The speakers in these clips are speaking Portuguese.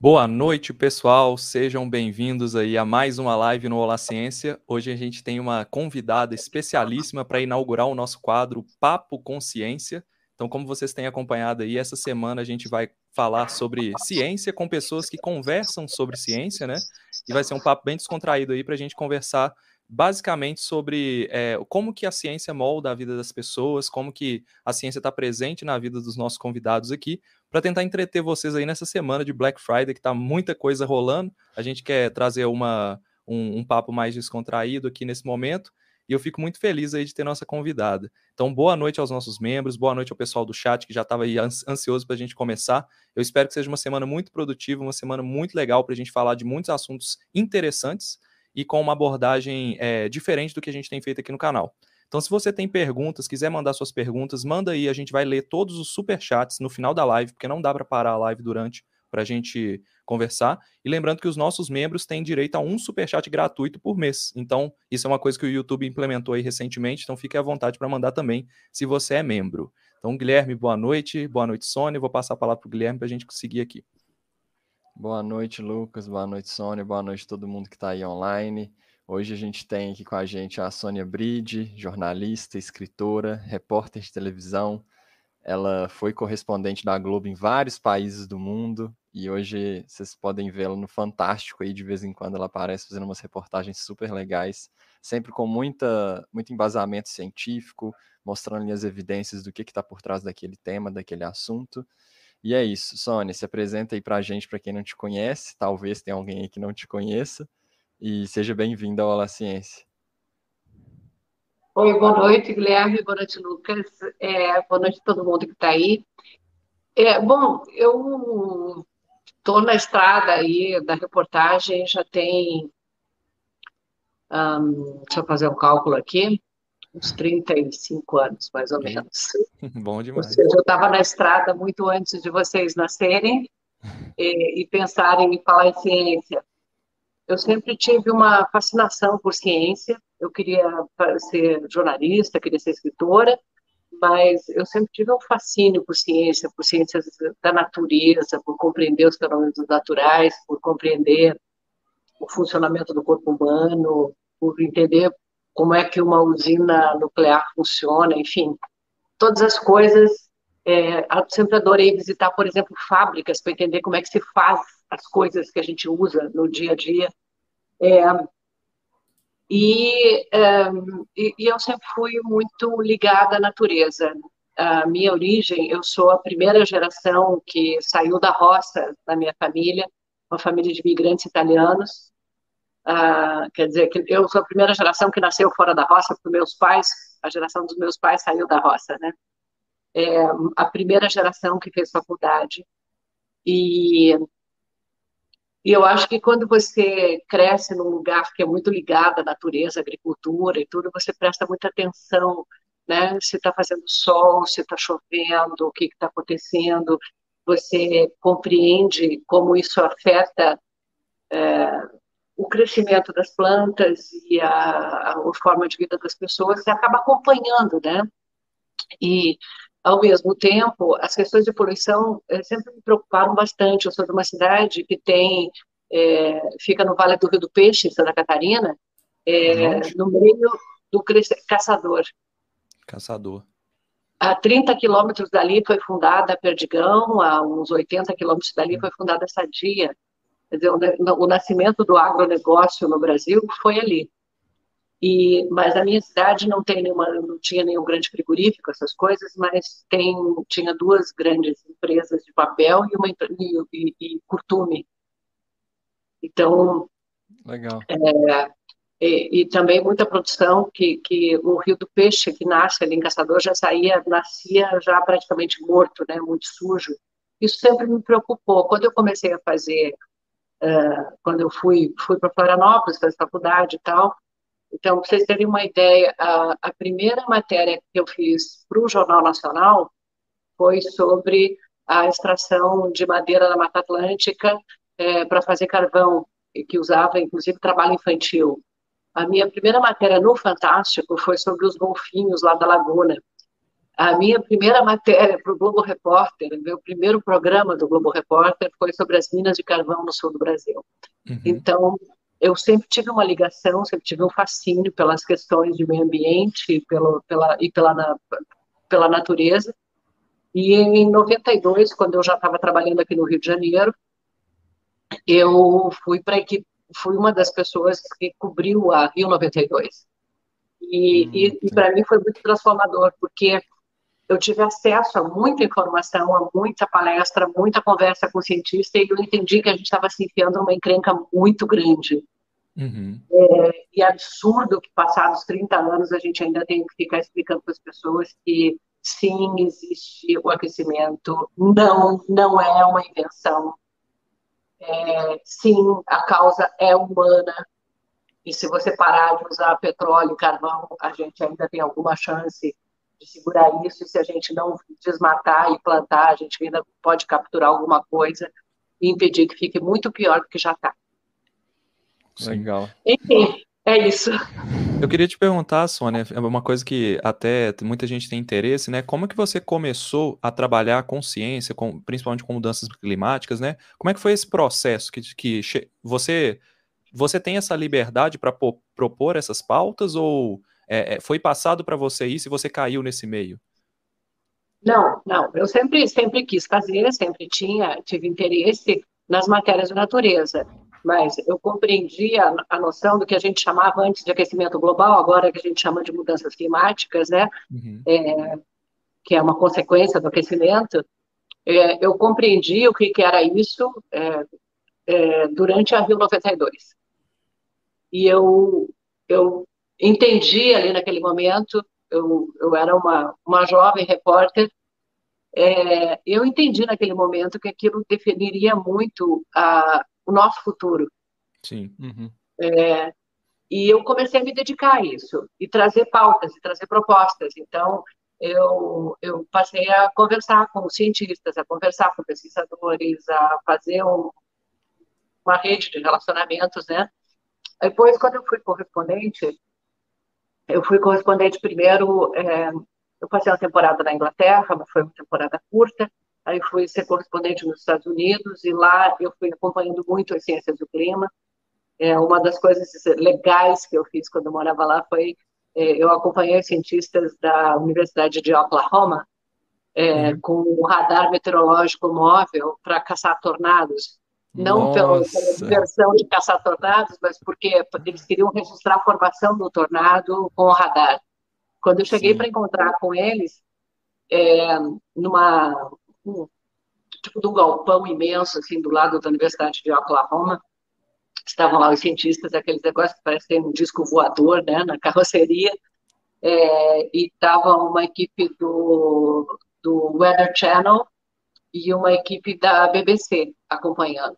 Boa noite, pessoal. Sejam bem-vindos aí a mais uma live no Olá Ciência. Hoje a gente tem uma convidada especialíssima para inaugurar o nosso quadro Papo Consciência. Então, como vocês têm acompanhado aí, essa semana a gente vai falar sobre ciência com pessoas que conversam sobre ciência, né? E vai ser um papo bem descontraído aí para a gente conversar basicamente sobre é, como que a ciência molda a vida das pessoas, como que a ciência está presente na vida dos nossos convidados aqui, para tentar entreter vocês aí nessa semana de Black Friday, que está muita coisa rolando. A gente quer trazer uma, um, um papo mais descontraído aqui nesse momento. E eu fico muito feliz aí de ter nossa convidada. Então, boa noite aos nossos membros, boa noite ao pessoal do chat que já estava aí ansioso para a gente começar. Eu espero que seja uma semana muito produtiva, uma semana muito legal para a gente falar de muitos assuntos interessantes e com uma abordagem é, diferente do que a gente tem feito aqui no canal. Então, se você tem perguntas, quiser mandar suas perguntas, manda aí, a gente vai ler todos os super chats no final da live, porque não dá para parar a live durante para a gente conversar. E lembrando que os nossos membros têm direito a um super chat gratuito por mês. Então, isso é uma coisa que o YouTube implementou aí recentemente, então fique à vontade para mandar também, se você é membro. Então, Guilherme, boa noite. Boa noite, Sônia. Vou passar a palavra para o Guilherme para a gente conseguir aqui. Boa noite, Lucas. Boa noite, Sônia. Boa noite todo mundo que está aí online. Hoje a gente tem aqui com a gente a Sônia Bride, jornalista, escritora, repórter de televisão. Ela foi correspondente da Globo em vários países do mundo e hoje vocês podem vê-la no Fantástico aí de vez em quando ela aparece fazendo umas reportagens super legais, sempre com muita muito embasamento científico, mostrando as evidências do que está por trás daquele tema, daquele assunto. E é isso, Sônia, se apresenta aí para a gente, para quem não te conhece, talvez tenha alguém aí que não te conheça, e seja bem-vindo ao Olá Ciência. Oi, boa noite, Guilherme, boa noite, Lucas, é, boa noite a todo mundo que está aí. É, bom, eu estou na estrada aí da reportagem, já tem, um, deixa eu fazer um cálculo aqui, uns 35 anos, mais ou menos. Bom demais. Ou seja, eu estava na estrada muito antes de vocês nascerem e, e pensarem em falar em ciência. Eu sempre tive uma fascinação por ciência. Eu queria ser jornalista, queria ser escritora, mas eu sempre tive um fascínio por ciência, por ciências da natureza, por compreender os fenômenos naturais, por compreender o funcionamento do corpo humano, por entender como é que uma usina nuclear funciona, enfim, todas as coisas. É, sempre adorei visitar, por exemplo, fábricas para entender como é que se faz as coisas que a gente usa no dia a dia. É, e, é, e, e, eu sempre fui muito ligada à natureza. A minha origem, eu sou a primeira geração que saiu da roça da minha família, uma família de imigrantes italianos, Uh, quer dizer, que eu sou a primeira geração que nasceu fora da roça, porque meus pais, a geração dos meus pais saiu da roça, né? É a primeira geração que fez faculdade. E, e eu acho que quando você cresce num lugar que é muito ligado à natureza, à agricultura e tudo, você presta muita atenção, né? Se está fazendo sol, se está chovendo, o que está acontecendo, você compreende como isso afeta é, o crescimento das plantas e a, a, a forma de vida das pessoas, você acaba acompanhando, né? E, ao mesmo tempo, as questões de poluição eh, sempre me preocuparam bastante. Eu sou de uma cidade que tem, é, fica no Vale do Rio do Peixe, Santa Catarina, é, no meio do Caçador. Caçador. A 30 quilômetros dali foi fundada a Perdigão, a uns 80 quilômetros dali foi fundada a Sadia, Quer dizer, o, o nascimento do agronegócio no Brasil foi ali. E, mas a minha cidade não tem nenhuma, não tinha nenhum grande frigorífico, essas coisas, mas tem, tinha duas grandes empresas de papel e uma e, e, curtume. Então, legal. É, e, e, também muita produção que, que o Rio do Peixe que nasce ali em Caçador já saía, nascia já praticamente morto, né, muito sujo. Isso sempre me preocupou. Quando eu comecei a fazer uh, quando eu fui, fui para Florianópolis, fazer faculdade e tal. Então, para vocês terem uma ideia, a, a primeira matéria que eu fiz para o Jornal Nacional foi sobre a extração de madeira da Mata Atlântica é, para fazer carvão, que usava, inclusive, trabalho infantil. A minha primeira matéria no Fantástico foi sobre os golfinhos lá da Laguna. a minha primeira matéria para o Globo Repórter, meu primeiro programa do Globo Repórter foi sobre as minas de carvão no sul do Brasil. Uhum. Então, eu sempre tive uma ligação, sempre tive um fascínio pelas questões de meio ambiente pelo, pela, e pela, pela natureza. E em 92, quando eu já estava trabalhando aqui no Rio de Janeiro, eu fui para a equipe, fui uma das pessoas que cobriu a Rio 92. E, hum, e, e para mim foi muito transformador, porque eu tive acesso a muita informação, a muita palestra, muita conversa com cientista, e eu entendi que a gente estava se enfiando numa encrenca muito grande. Uhum. É, e é absurdo que, passados 30 anos, a gente ainda tem que ficar explicando para as pessoas que, sim, existe o aquecimento, não, não é uma invenção. É, sim, a causa é humana, e se você parar de usar petróleo e carvão, a gente ainda tem alguma chance de segurar isso, e se a gente não desmatar e plantar, a gente ainda pode capturar alguma coisa e impedir que fique muito pior do que já está. Legal. Enfim, é isso. Eu queria te perguntar, Sônia, é uma coisa que até muita gente tem interesse, né? Como é que você começou a trabalhar com ciência, com, principalmente com mudanças climáticas, né? Como é que foi esse processo que, que você você tem essa liberdade para propor essas pautas ou é, é, foi passado para você isso e você caiu nesse meio? Não, não. Eu sempre, sempre quis fazer, sempre tinha, tive interesse nas matérias de natureza, mas eu compreendi a, a noção do que a gente chamava antes de aquecimento global, agora que a gente chama de mudanças climáticas, né? Uhum. É, que é uma consequência do aquecimento. É, eu compreendi o que, que era isso é, é durante a Rio 92. E eu, eu entendi ali naquele momento, eu, eu era uma, uma jovem repórter, é, eu entendi naquele momento que aquilo definiria muito a, o nosso futuro. Sim. Uhum. É, e eu comecei a me dedicar a isso, e trazer pautas, e trazer propostas. Então, eu, eu passei a conversar com cientistas, a conversar com pesquisadores, a fazer um, uma rede de relacionamentos, né? Depois, quando eu fui correspondente, eu fui correspondente primeiro, é, eu passei uma temporada na Inglaterra, mas foi uma temporada curta, aí fui ser correspondente nos Estados Unidos, e lá eu fui acompanhando muito as ciências do clima. É, uma das coisas legais que eu fiz quando eu morava lá foi, é, eu acompanhei cientistas da Universidade de Oklahoma, é, uhum. com o um radar meteorológico móvel para caçar tornados não pela, pela diversão de caçar tornados, mas porque eles queriam registrar a formação do tornado com o radar. Quando eu cheguei para encontrar com eles, é, numa um, tipo de um galpão imenso assim do lado da Universidade de Oklahoma, estavam lá os cientistas, aqueles negócios que parecem um disco voador, né, na carroceria, é, e estava uma equipe do, do Weather Channel e uma equipe da BBC acompanhando.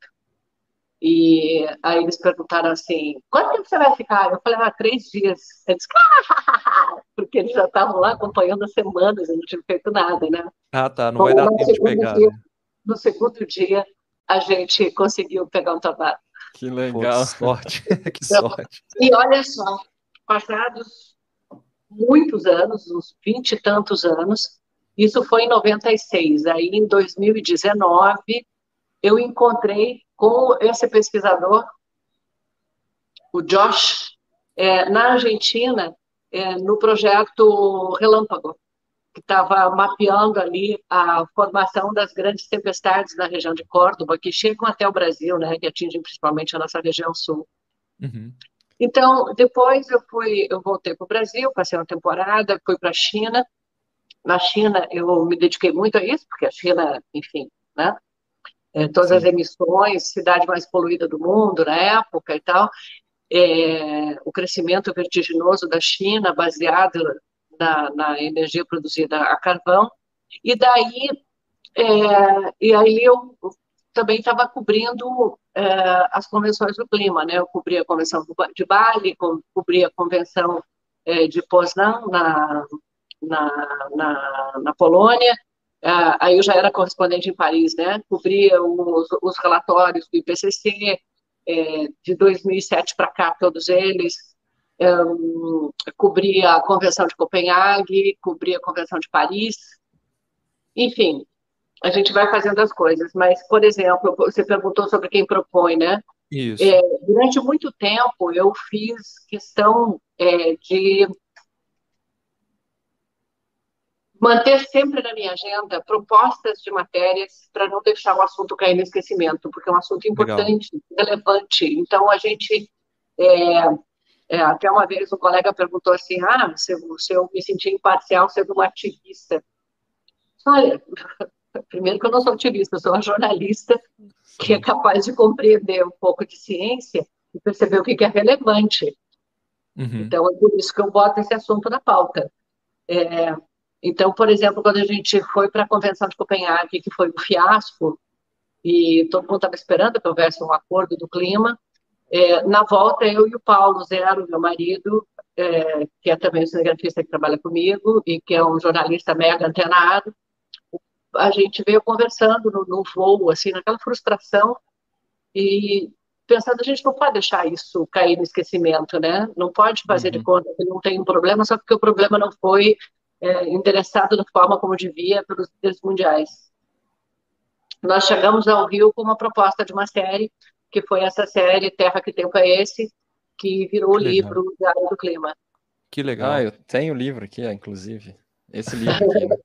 E aí eles perguntaram assim, quanto tempo você vai ficar? Eu falei, ah, três dias. Eles, ah! porque eles já estavam lá acompanhando as semanas, eu não tinha feito nada, né? Ah, tá, não vai dar tempo de pegar. Dia, né? No segundo dia, a gente conseguiu pegar um tornado. Que legal. Pô, sorte, que então, sorte. E olha só, passados muitos anos, uns vinte e tantos anos, isso foi em 96. Aí, em 2019, eu encontrei com esse pesquisador, o Josh, é, na Argentina, é, no projeto Relâmpago, que estava mapeando ali a formação das grandes tempestades na região de Córdoba, que chegam até o Brasil, né, que atingem principalmente a nossa região sul. Uhum. Então, depois eu fui, eu voltei para o Brasil, passei uma temporada, fui para a China. Na China, eu me dediquei muito a isso, porque a China, enfim, né, é, todas Sim. as emissões, cidade mais poluída do mundo na época e tal, é, o crescimento vertiginoso da China, baseado na, na energia produzida a carvão, e daí, é, e aí eu também estava cobrindo é, as convenções do clima, né? Eu cobri a convenção de Bali, cobri a convenção é, de Poznan na, na, na, na Polônia, ah, aí eu já era correspondente em Paris, né? Cobria os, os relatórios do IPCC, é, de 2007 para cá, todos eles. um, cobri a Convenção de Copenhague, cobri a Convenção de Paris, enfim, a gente vai fazendo as coisas. Mas, por exemplo, você perguntou sobre quem propõe, né? Isso. É, durante muito tempo, eu fiz questão é, de manter sempre na minha agenda propostas de matérias para não deixar o assunto cair no esquecimento, porque é um assunto importante, Legal. relevante. Então, a gente. É, é, até uma vez um colega perguntou assim: ah, se, se eu me sentir imparcial sendo uma ativista. Olha, primeiro que eu não sou ativista, eu sou uma jornalista que é capaz de compreender um pouco de ciência e perceber o que é relevante. Uhum. Então, é por isso que eu boto esse assunto na pauta. É, então, por exemplo, quando a gente foi para a Convenção de Copenhague, que foi um fiasco, e todo mundo estava esperando que houvesse um acordo do clima, é, na volta, eu e o Paulo Zero, meu marido, é, que é também um cinegrafista que trabalha comigo e que é um jornalista mega antenado, a gente veio conversando no, no voo, assim, naquela frustração e pensando, a gente não pode deixar isso cair no esquecimento, né? Não pode fazer uhum. de conta que não tem um problema só porque o problema não foi é, endereçado da forma como devia pelos líderes mundiais. Nós chegamos ao Rio com uma proposta de uma série, que foi essa série Terra que Tempo é Esse, que virou o livro Diário do Clima. Que legal. Ah, eu tenho o livro aqui, inclusive. Esse livro aqui.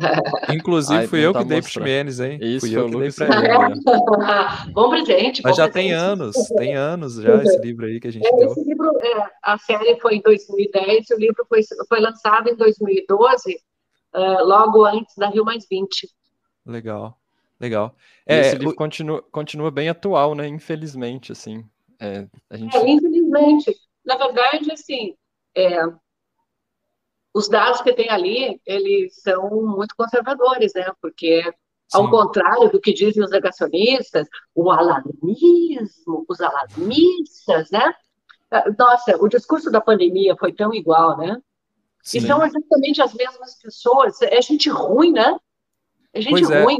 Né? Inclusive, Ai, fui eu que dei pro Ximenes, hein? Isso, fui eu que dei pra ele. bom presente. Mas já presente. tem anos, tem anos já esse livro aí que a gente é, deu. Esse livro, é, a série foi em 2010, o livro foi, foi lançado em 2012, uh, é, logo antes da Rio Mais 20. Legal, legal. É, esse livro o... continua, continua bem atual, né? Infelizmente, assim. É, a gente... É, infelizmente. Na verdade, assim, é, os dados que tem ali, eles são muito conservadores, né? Porque, ao Sim. contrário do que dizem os negacionistas, o alarmismo, os alarmistas, né? Nossa, o discurso da pandemia foi tão igual, né? Sim. E são exatamente as mesmas pessoas. É gente ruim, né? É gente pois é. ruim.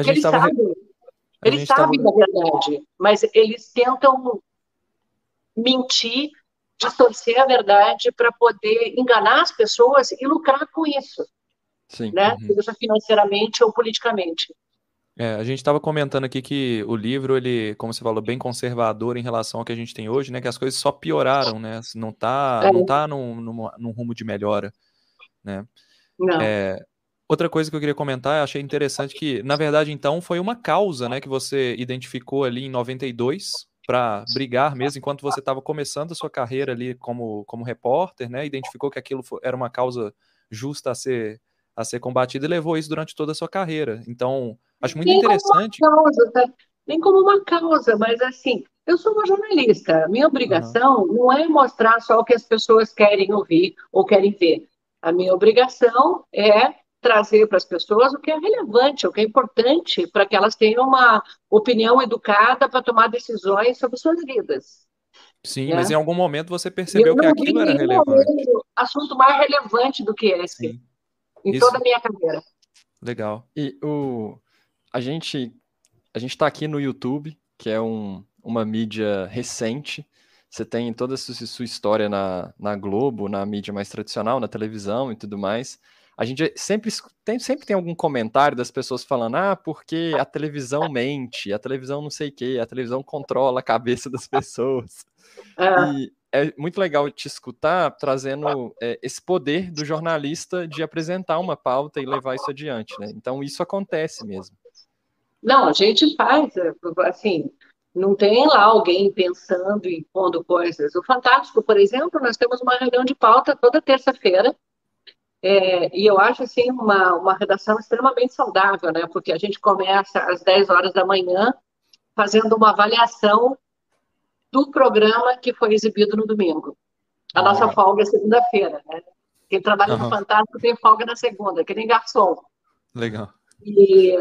Gente eles tava... sabem. Eles sabem, tava... na verdade, mas eles tentam mentir distorcer a verdade para poder enganar as pessoas e lucrar com isso. Sim. Né? Uhum. Seja financeiramente ou politicamente. É, a gente estava comentando aqui que o livro, ele, como você falou, bem conservador em relação ao que a gente tem hoje, né? Que as coisas só pioraram, né? Não está é. não tá num, num, num, rumo de melhora, né? Não. É, outra coisa que eu queria comentar, eu achei interessante que, na verdade, então, foi uma causa, né? Que você identificou ali em 92, para brigar mesmo enquanto você estava começando a sua carreira ali como, como repórter, né? Identificou que aquilo era uma causa justa a ser a ser combatida e levou isso durante toda a sua carreira. Então, acho muito nem interessante. Como causa, tá? Nem como uma causa, mas assim, eu sou uma jornalista. Minha obrigação uhum. não é mostrar só o que as pessoas querem ouvir ou querem ver. A minha obrigação é trazer para as pessoas o que é relevante, o que é importante para que elas tenham uma opinião educada para tomar decisões sobre suas vidas. Sim, né? mas em algum momento você percebeu que aquilo era relevante. Assunto mais relevante do que esse Sim. em Isso. toda a minha carreira. Legal. E o a gente a gente está aqui no YouTube, que é um, uma mídia recente. Você tem toda a sua história na, na Globo, na mídia mais tradicional, na televisão e tudo mais a gente sempre tem, sempre tem algum comentário das pessoas falando, ah, porque a televisão mente, a televisão não sei o quê, a televisão controla a cabeça das pessoas. É. E é muito legal te escutar trazendo é, esse poder do jornalista de apresentar uma pauta e levar isso adiante, né? Então isso acontece mesmo. Não, a gente faz, é, assim, não tem lá alguém pensando e pondo coisas. O Fantástico, por exemplo, nós temos uma reunião de pauta toda terça-feira, é, e eu acho, assim, uma, uma redação extremamente saudável, né? Porque a gente começa às 10 horas da manhã fazendo uma avaliação do programa que foi exibido no domingo. A uhum. nossa folga é segunda-feira, né? Quem trabalha uhum. no Fantástico tem folga na segunda, que nem garçom. Legal. E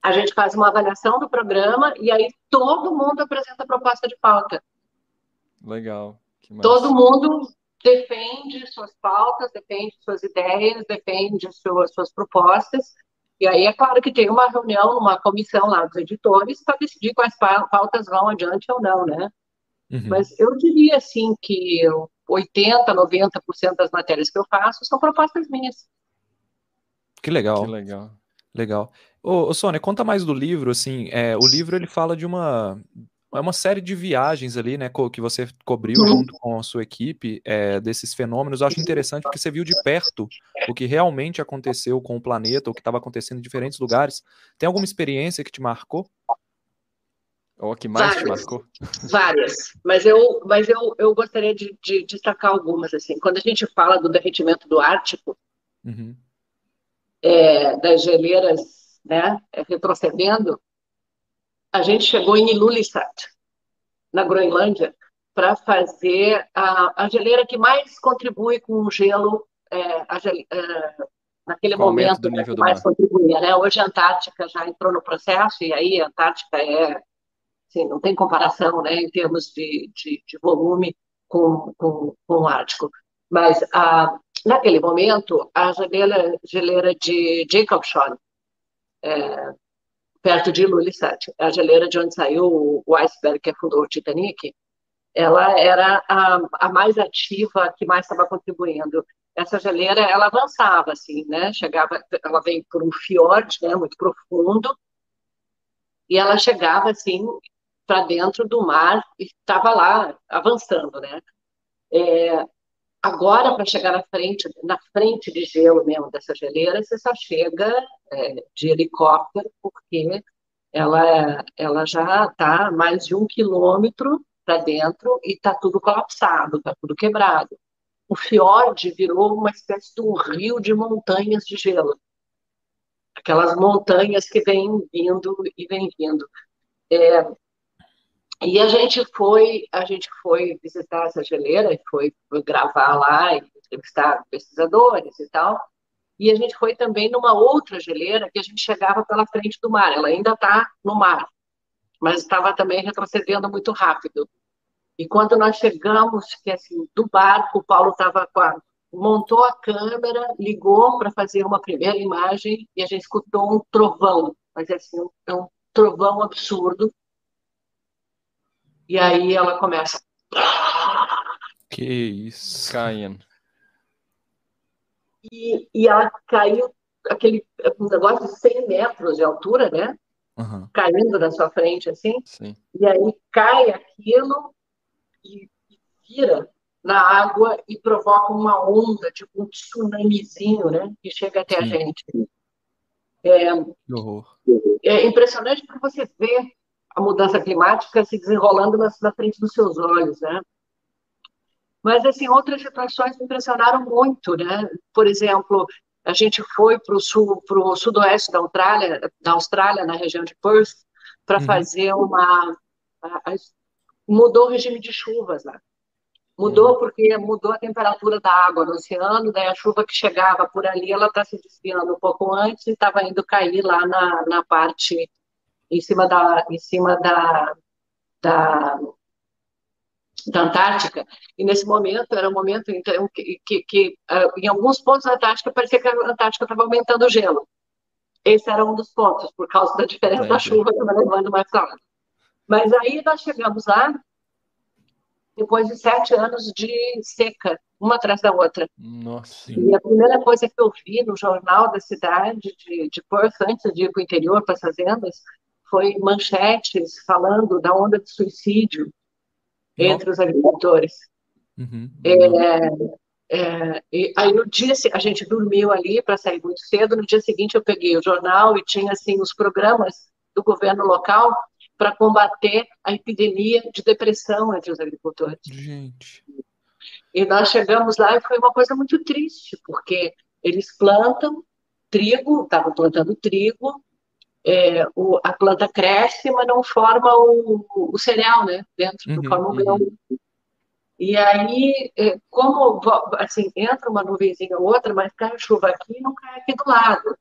a gente faz uma avaliação do programa e aí todo mundo apresenta proposta de pauta. Legal. Todo mundo defende suas pautas, defende suas ideias, defende suas, suas propostas. E aí é claro que tem uma reunião, uma comissão lá dos editores para decidir quais pautas vão adiante ou não, né? Uhum. Mas eu diria, assim, que 80%, 90% das matérias que eu faço são propostas minhas. Que legal. Que legal. Legal. Ô, ô Sônia, conta mais do livro, assim, é, o livro ele fala de uma, é uma série de viagens ali, né, que você cobriu uhum. junto com a sua equipe, é, desses fenômenos. Eu acho interessante porque você viu de perto o que realmente aconteceu com o planeta, o que estava acontecendo em diferentes lugares. Tem alguma experiência que te marcou? Ou que mais várias, te marcou? Várias, mas eu, mas eu, eu gostaria de, de destacar algumas. assim. Quando a gente fala do derretimento do Ártico, uhum. é, das geleiras né, retrocedendo, a gente chegou em Ilulissat, na Groenlândia, para fazer a, a, geleira que mais contribui com o gelo, é, a, é, naquele momento, do nível que mais mar. contribuía. Né? Hoje a Antártica já entrou no processo, e aí a Antártica é, assim, não tem comparação né, em termos de, de, de volume com, com, com o Ártico. Mas a, naquele momento, a geleira, geleira de Jacobson, é, perto de Ilulissat, a geleira de onde saiu o iceberg que afundou o Titanic, ela era a, a mais ativa, que mais estava contribuindo. Essa geleira, ela avançava, assim, né? Chegava, ela vem por um fiord, né? Muito profundo, e ela chegava, assim, para dentro do mar e estava lá avançando, né? É, agora, para chegar na frente, na frente de gelo mesmo dessa geleira, você só chega é, de helicóptero, porque ela, ela já está mais de um quilômetro para dentro e está tudo colapsado, está tudo quebrado. O fiord virou uma espécie de um rio de montanhas de gelo. Aquelas montanhas que vêm vindo e vêm vindo. É, e a gente foi, a gente foi visitar essa geleira, e foi, foi gravar lá, e entrevistar pesquisadores e tal. E a gente foi também numa outra geleira que a gente chegava pela frente do mar. Ela ainda está no mar, mas estava também retrocedendo muito rápido. E quando nós chegamos, que assim, do barco, o Paulo estava montou a câmera, ligou para fazer uma primeira imagem e a gente escutou um trovão, mas assim, um, um trovão absurdo. E aí ela começa. Que isso. Caindo e, e ela caiu, aquele um negócio de 100 metros de altura, né? Uhum. Caindo na sua frente, assim. Sim. E aí cai aquilo e, e vira na água e provoca uma onda, tipo um tsunamizinho, né? Que chega até Sim. a gente. É, é impressionante porque você vê a mudança climática se desenrolando na, na frente dos seus olhos, né? Mas, assim, outras situações me impressionaram muito, né? Por exemplo, a gente foi para o sul, pro sudoeste da Austrália, da Austrália, na região de Perth, para uhum. fazer uma... A, a, mudou o regime de chuvas lá. Mudou uhum. porque mudou a temperatura da água no oceano, daí a chuva que chegava por ali, ela está se desviando um pouco antes e estava indo cair lá na, na parte, em cima da, em cima da, da da Antártica, e nesse momento era um momento então, que, que, que uh, em alguns pontos da Antártica parecia que a Antártica estava aumentando o gelo. Esse era um dos pontos, por causa da diferença é, da chuva que estava levando mais calor. Mas aí nós chegamos lá, depois de sete anos de seca, uma atrás da outra. Nossa. E a primeira coisa que eu vi no jornal da cidade de, de Perth, antes de ir para o interior, para as fazendas, foi manchetes falando da onda de suicídio entre os agricultores. Uhum. É, é, aí no dia a gente dormiu ali para sair muito cedo. No dia seguinte eu peguei o jornal e tinha assim os programas do governo local para combater a epidemia de depressão entre os agricultores. Gente. E nós chegamos lá e foi uma coisa muito triste, porque eles plantam trigo, estavam plantando trigo, é, o, a planta cresce, mas não forma o, o cereal, né? Dentro, uhum, não forma o uhum. grão. E aí, é, como assim, entra uma nuvenzinha ou outra, mas cai chuva aqui e não cai aqui do lado.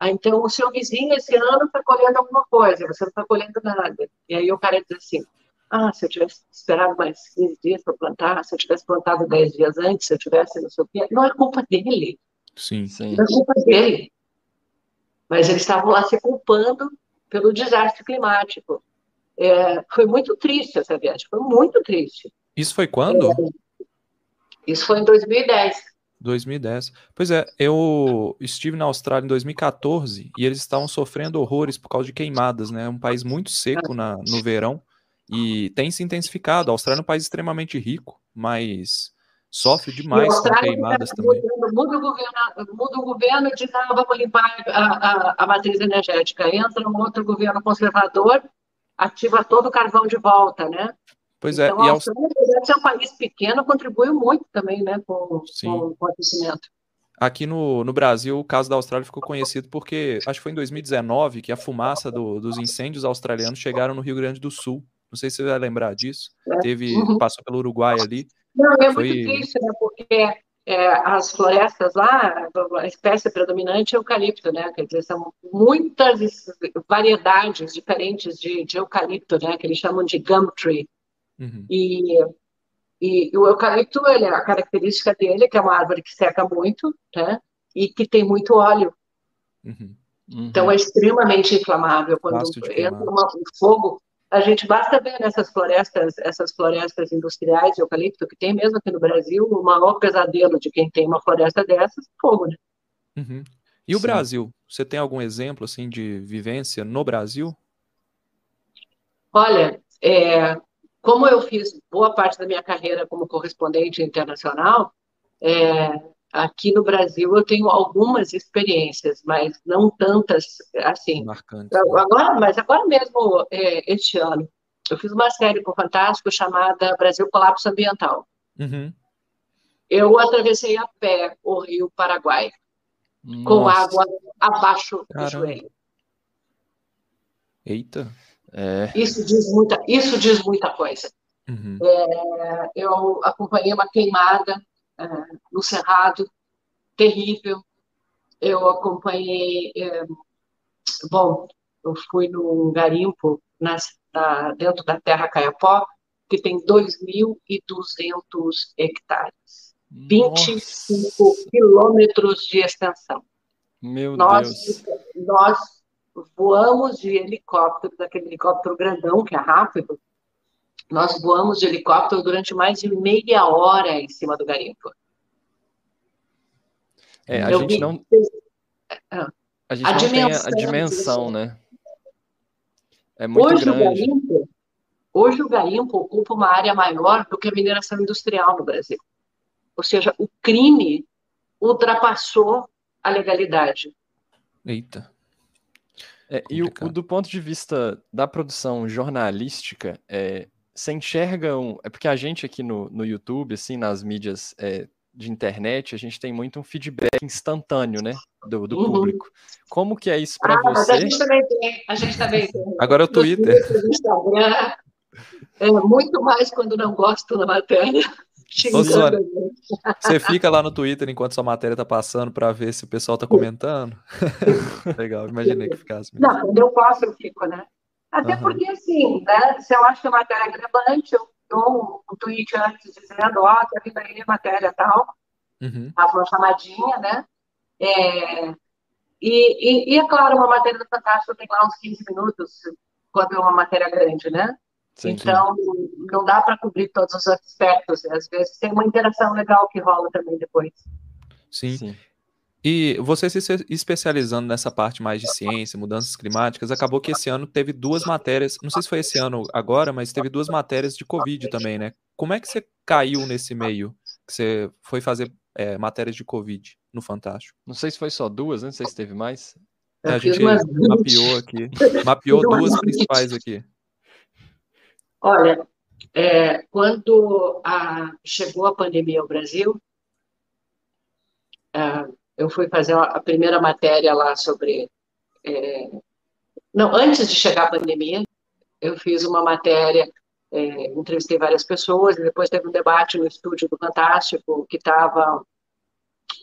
Aí, então, o seu vizinho esse ano está colhendo alguma coisa, você não está colhendo nada. E aí o cara diz assim: ah, se eu tivesse esperado mais 15 dias para plantar, se eu tivesse plantado 10 dias antes, se eu tivesse não sei o quê, não é culpa dele. Sim, sim. Não é culpa dele. Mas eles estavam lá se culpando pelo desastre climático. É, foi muito triste essa viagem, foi muito triste. Isso foi quando? É, isso foi em 2010. 2010. Pois é, eu estive na Austrália em 2014 e eles estavam sofrendo horrores por causa de queimadas, né? É um país muito seco na, no verão e tem se intensificado. A Austrália é um país extremamente rico, mas sofre demais com queimadas tá também. Muda o governo, muda o governo e diz, ah, vamos limpar a, a, a matriz energética. Entra um outro governo conservador, ativa todo o carvão de volta, né? Pois é. Então, e a Austrália, de ser um país pequeno, contribui muito também, né, com, com, com o aquecimento. Aqui no, no Brasil, o caso da Austrália ficou conhecido porque, acho que foi em 2019, que a fumaça do, dos incêndios australianos chegaram no Rio Grande do Sul. Não sei se você vai lembrar disso. É. Teve, uhum. passou pelo Uruguai ali. Não, é foi... muito triste, né, porque é, as florestas lá, a espécie predominante é eucalipto, né? Quer dizer, são muitas variedades diferentes de, de eucalipto, né? Que eles chamam de gum tree. Uhum. E, e, e, o eucalipto, ele, a característica dele é que é uma árvore que seca muito, né? E que tem muito óleo. Uhum. Uhum. Então é extremamente inflamável. Quando entra um fogo, a gente basta ver nessas florestas, essas florestas industriais de eucalipto, que tem mesmo aqui no Brasil, o maior pesadelo de quem tem uma floresta dessas, fogo, né? Uhum. E o Sim. Brasil? Você tem algum exemplo assim de vivência no Brasil? Olha, é, como eu fiz boa parte da minha carreira como correspondente internacional, é, aqui no Brasil eu tenho algumas experiências, mas não tantas assim. Marcantes. Né? Agora, mas agora mesmo, é, este ano, eu fiz uma série com o Fantástico chamada Brasil Colapso Ambiental. Uhum. Eu atravessei a pé o Rio Paraguai, Nossa. com água abaixo Caramba. do joelho. Eita! É... Isso, diz muita, isso diz muita coisa. Uhum. É, eu acompanhei uma queimada é, no Cerrado, terrível. Eu acompanhei. É, bom, eu fui num garimpo na, dentro da Terra Caiapó, que tem 2.200 hectares. Nossa. 25 quilômetros de extensão. Meu nós, Deus. Nós voamos de helicóptero, daquele helicóptero grandão que é rápido, nós voamos de helicóptero durante mais de meia hora em cima do garimpo. É, a Eu gente vi... não. Ah. A gente a não dimensão, tem a dimensão, né? É muito hoje grande. O garimpo, hoje o garimpo ocupa uma área maior do que a mineração industrial no Brasil. Ou seja, o crime ultrapassou a legalidade. Eita. É, e o, o, do ponto de vista da produção jornalística, é, você enxerga um. É porque a gente aqui no, no YouTube, assim, nas mídias é, de internet, a gente tem muito um feedback instantâneo, né? Do, do uhum. público. Como que é isso para ah, você? a gente também tem, a gente também tem. Agora é o Twitter. Instagram, é muito mais quando não gosto da matéria. Sônia, você fica lá no Twitter enquanto sua matéria tá passando para ver se o pessoal tá comentando? Legal, imaginei que ficasse. Mesmo. Não, quando eu posso, eu fico, né? Até uhum. porque, assim, né, se eu acho que a matéria é relevante, eu dou um tweet antes dizendo, ó, oh, tá vindo aí a matéria tal, uhum. faço uma chamadinha, né? É, e, e, e, é claro, uma matéria do Fantástico tem lá uns 15 minutos, quando é uma matéria grande, né? Sim, então, sim. não dá para cobrir todos os aspectos. Às vezes tem uma interação legal que rola também depois. Sim. sim. E você se especializando nessa parte mais de ciência, mudanças climáticas, acabou que esse ano teve duas matérias, não sei se foi esse ano agora, mas teve duas matérias de Covid também, né? Como é que você caiu nesse meio? Que você foi fazer é, matérias de Covid no Fantástico? Não sei se foi só duas, né? não sei se teve mais. É, a gente mapeou aqui, mapeou duas principais aqui. Olha, é, quando a, chegou a pandemia ao Brasil, é, eu fui fazer a primeira matéria lá sobre. É, não, antes de chegar a pandemia, eu fiz uma matéria, é, entrevistei várias pessoas, e depois teve um debate no estúdio do Fantástico, que estava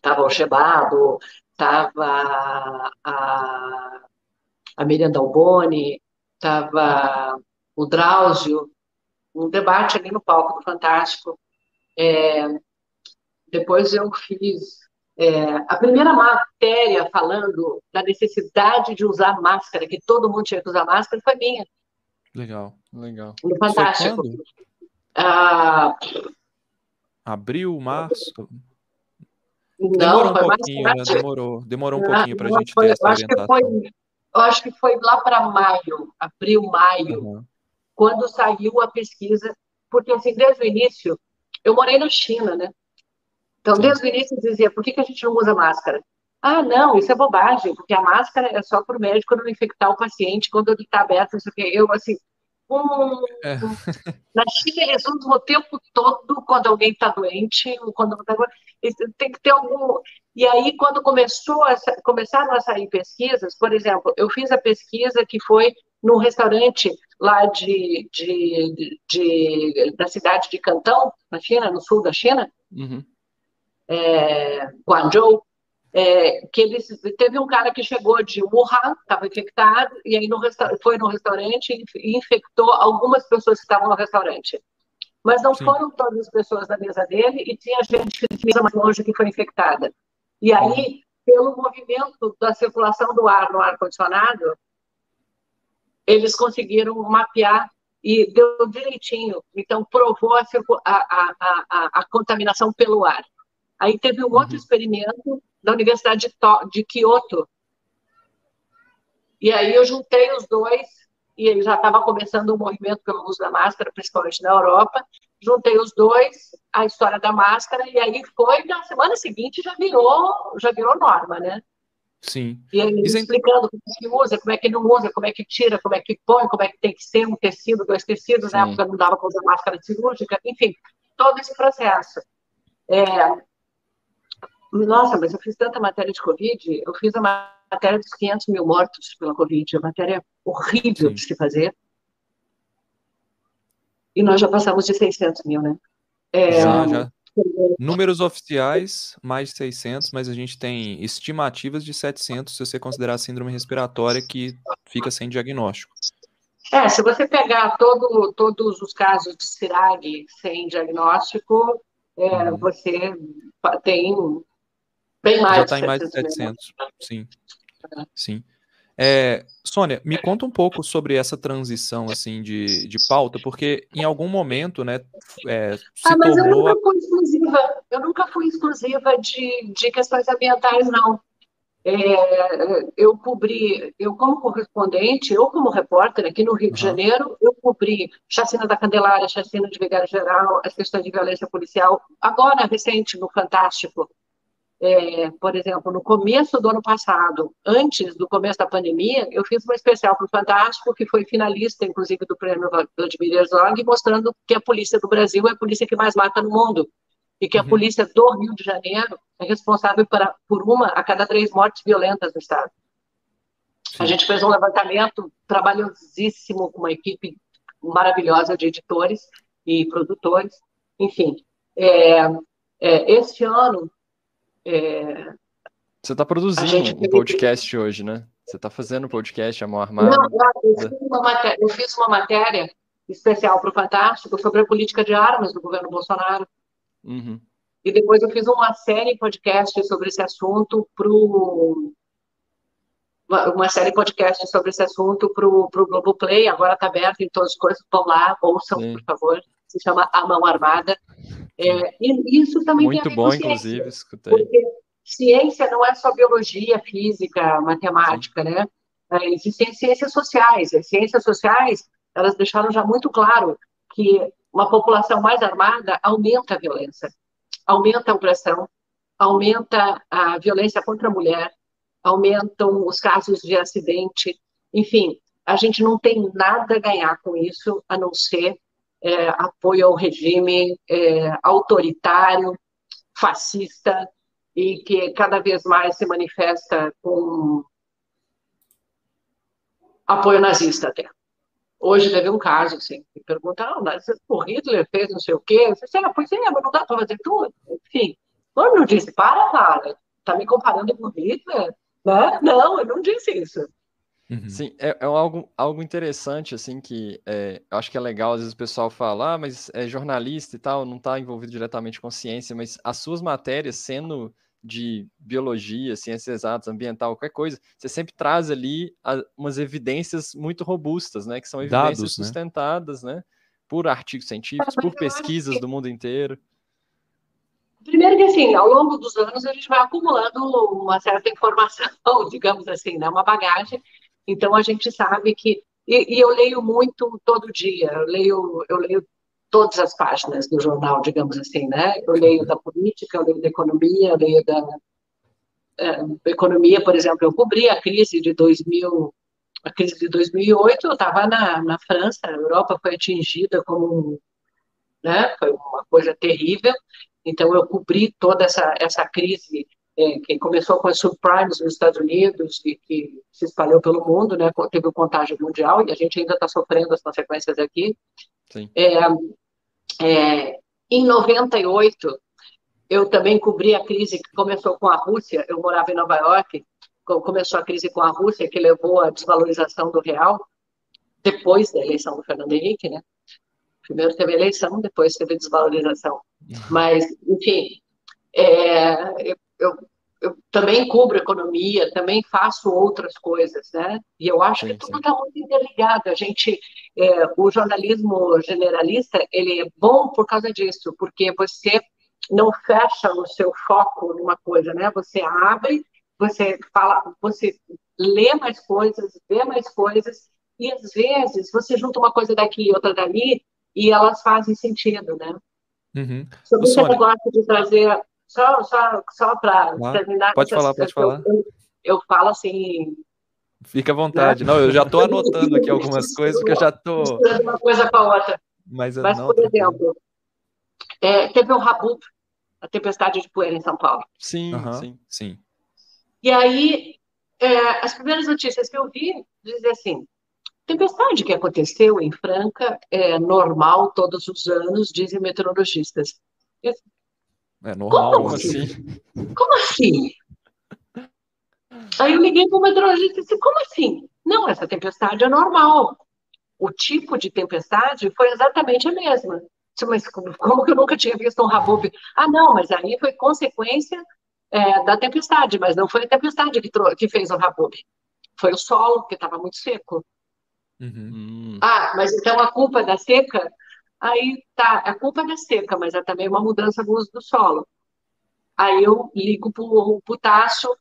tava o Chebado, estava a, a Miriam Dalboni, estava o Drauzio, um debate ali no palco do Fantástico. É, depois eu fiz é, a primeira matéria falando da necessidade de usar máscara, que todo mundo tinha que usar máscara, foi minha. Legal, legal. No Fantástico. Ah, Abril, março? não, Demorou um foi pouquinho, né? Demorou, demorou um Não, pouquinho para a gente foi- ter essa acho que orientação. foi, eu acho que foi lá para maio, abril, maio, Aham. quando saiu a pesquisa, porque assim, desde o início, eu morei na China, né? Então, desde o início dizia, por que que a gente não usa máscara? Ah, não, isso é bobagem, porque a máscara é só para o médico não infectar o paciente quando ele está aberto, não sei o quê. Eu, assim, hum, É. na China eles usam o tempo todo quando alguém está doente, quando tá... tem que ter algum. E aí, quando começou a começaram a sair pesquisas, por exemplo, eu fiz a pesquisa que foi num restaurante lá de, de, de- da cidade de Cantão, na China, no sul da China, Uhum. É, Guangzhou, é, que eles teve um cara que chegou de Wuhan, estava infectado, e aí no foi no restaurante e infectou algumas pessoas que estavam no restaurante. Mas não Sim. foram todas as pessoas da mesa dele, e tinha gente de mesa mais longe que foi infectada. E aí, pelo movimento da circulação do ar no ar-condicionado, eles conseguiram mapear e deu direitinho. Então, provou a, a, a- a contaminação pelo ar. Aí teve um outro Uhum. experimento da Universidade de, To- de Kyoto. E aí eu juntei os dois, e ele já estava começando o movimento pelo uso da máscara, principalmente na Europa. Juntei os dois, a história da máscara, e aí foi, na semana seguinte já virou, já virou norma, né? Sim. E aí, Isso é- explicando como é que usa, como é que não usa, como é que tira, como é que põe, como é que tem que ser um tecido, dois tecidos, na Sim. época não dava para usar máscara cirúrgica, enfim, todo esse processo. É, Nossa, mas eu fiz tanta matéria de Covid, eu fiz a matéria dos 500 mil mortos pela Covid, a matéria horrível Sim. de se fazer. E nós já passamos de 600 mil, né? É, Já, já. Números oficiais, mais de 600, mas a gente tem estimativas de 700 se você considerar a síndrome respiratória que fica sem diagnóstico. É, se você pegar todo, todos os casos de CIRAG sem diagnóstico, é, Uhum. você tem bem mais Já está em mais de 700 mil. 700. Sim. Sim. É, Sônia, me conta um pouco sobre essa transição assim de, de pauta, porque em algum momento, né, é, Ah, mas eu nunca fui exclusiva, eu nunca fui exclusiva de, de questões ambientais, não. É, eu cobri, eu como correspondente, eu como repórter aqui no Rio de. Janeiro, eu cobri chacina da Candelária, chacina de Vigário Geral, as questões de violência policial. Agora, recente, no Fantástico, é, por exemplo, no começo do ano passado, antes do começo da pandemia, eu fiz uma especial para o Fantástico, que foi finalista, inclusive, do prêmio Vladimir Herzog, mostrando que a polícia do Brasil é a polícia que mais mata no mundo. E que a Uhum. polícia do Rio de Janeiro é responsável para, por uma a cada três mortes violentas no estado. A Sim. gente fez um levantamento trabalhosíssimo com uma equipe maravilhosa de editores e produtores. Enfim, é, é, este ano é, Você está produzindo gente um podcast hoje, né? Você está fazendo um podcast, a mão armada. Não, eu fiz uma matéria, eu fiz uma matéria especial para o Fantástico sobre a política de armas do governo Bolsonaro. Uhum. E depois eu fiz uma série podcast sobre esse assunto uma uma série podcast sobre esse assunto para o Globoplay, agora está aberto em todas as coisas, vão lá, ouçam, Sim. por favor, se chama A Mão Armada. É, e isso também tem a Muito ver bom, com ciência. inclusive, escutei. Porque ciência não é só biologia, física, matemática, né? É, existem ciências sociais. As ciências sociais, elas deixaram já muito claro que uma população mais armada aumenta a violência, aumenta a opressão, aumenta a violência contra a mulher, aumentam os casos de acidente. Enfim, a gente não tem nada a ganhar com isso, a não ser é, apoio ao regime é, autoritário, fascista e que cada vez mais se manifesta com apoio nazista até. Hoje teve um caso, assim, que pergunta, ah, o Hitler fez não sei o quê. Disse, ah, pois é, mas não dá para fazer tudo. Enfim, eu não disse, para, cara, tá me comparando com o Hitler? Né? Não, eu não disse isso. Uhum. Sim, é, é algo, algo interessante, assim, que é, eu acho que é legal, às vezes o pessoal fala, ah, mas é jornalista e tal, não está envolvido diretamente com ciência, mas as suas matérias sendo de biologia, ciências exatas, ambiental, qualquer coisa, você sempre traz ali umas evidências muito robustas, né? Que são evidências Dados, né? sustentadas, né? né? Por artigos científicos, por pesquisas do mundo inteiro. Primeiro que assim, ao longo dos anos a gente vai acumulando uma certa informação, digamos assim, né? Uma bagagem. Então a gente sabe que e, e eu leio muito todo dia. Eu leio, eu leio todas as páginas do jornal, digamos assim, né? Eu leio da política, eu leio da economia, eu leio da é, economia, por exemplo, eu cobri a crise de 2000, a crise de 2008, eu estava na, na França, a Europa foi atingida como, né? Foi uma coisa terrível. Então eu cobri toda essa essa crise que começou com as subprimes nos Estados Unidos e que se espalhou pelo mundo, né? Teve o contágio mundial e a gente ainda está sofrendo as consequências aqui. É, é, em 98, eu também cobri a crise que começou com a Rússia. Eu morava em Nova York, começou a crise com a Rússia, que levou à desvalorização do real, depois da eleição do Fernando Henrique, né? Primeiro teve eleição, depois teve desvalorização. Mas, enfim, é, eu, eu, eu, também cubro economia, também faço outras coisas, né? E eu acho sim, que tudo está muito interligado. A gente, é, o jornalismo generalista, ele é bom por causa disso, porque você não fecha o seu foco numa coisa, né? Você abre, você fala, você lê mais coisas, vê mais coisas, e às vezes você junta uma coisa daqui e outra dali, e elas fazem sentido, né? Uhum. Sobre esse negócio de trazer só, só, só para ah, terminar. Pode falar, pode falar. Eu, eu, falo assim. Fica à vontade. Né? Não, eu já estou anotando aqui algumas coisas que eu já estou. Uma coisa com a outra. Mas, Mas não, por exemplo, é, teve um Rabub, a tempestade de poeira em São Paulo. Sim, uhum, sim, sim. E aí, é, as primeiras notícias que eu vi diziam assim: tempestade que aconteceu em Franca é normal todos os anos, dizem meteorologistas. É normal, como assim? assim? Como assim? Aí eu liguei para o meteorologista e disse, como assim? Não, essa tempestade é normal. O tipo de tempestade foi exatamente a mesma. Mas como que eu nunca tinha visto um rabub? Ah, não, mas aí foi consequência é, da tempestade, mas não foi a tempestade que, que fez o rabub. Foi o solo, que estava muito seco. Uhum. Ah, mas então a culpa da seca Aí tá, a culpa é da seca, mas é também uma mudança no uso do solo. Aí eu ligo para o Tássio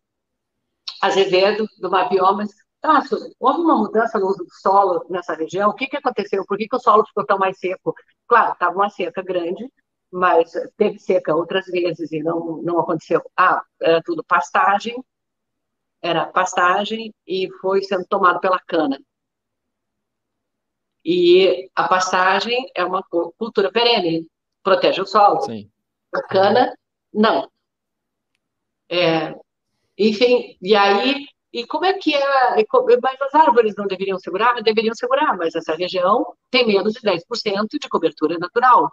Azevedo, do Mabiomas. Tássio, houve uma mudança no uso do solo nessa região? O que, que aconteceu? Por que, que o solo ficou tão mais seco? Claro, estava uma seca grande, mas teve seca outras vezes e não, não aconteceu. Ah, era tudo pastagem, era pastagem e foi sendo tomado pela cana. E a pastagem é uma cultura perene, protege o solo. Sim. A cana, não. É, enfim, e aí, e como é que é? Mas as árvores não deveriam segurar? Deveriam segurar, mas essa região tem menos de 10% de cobertura natural.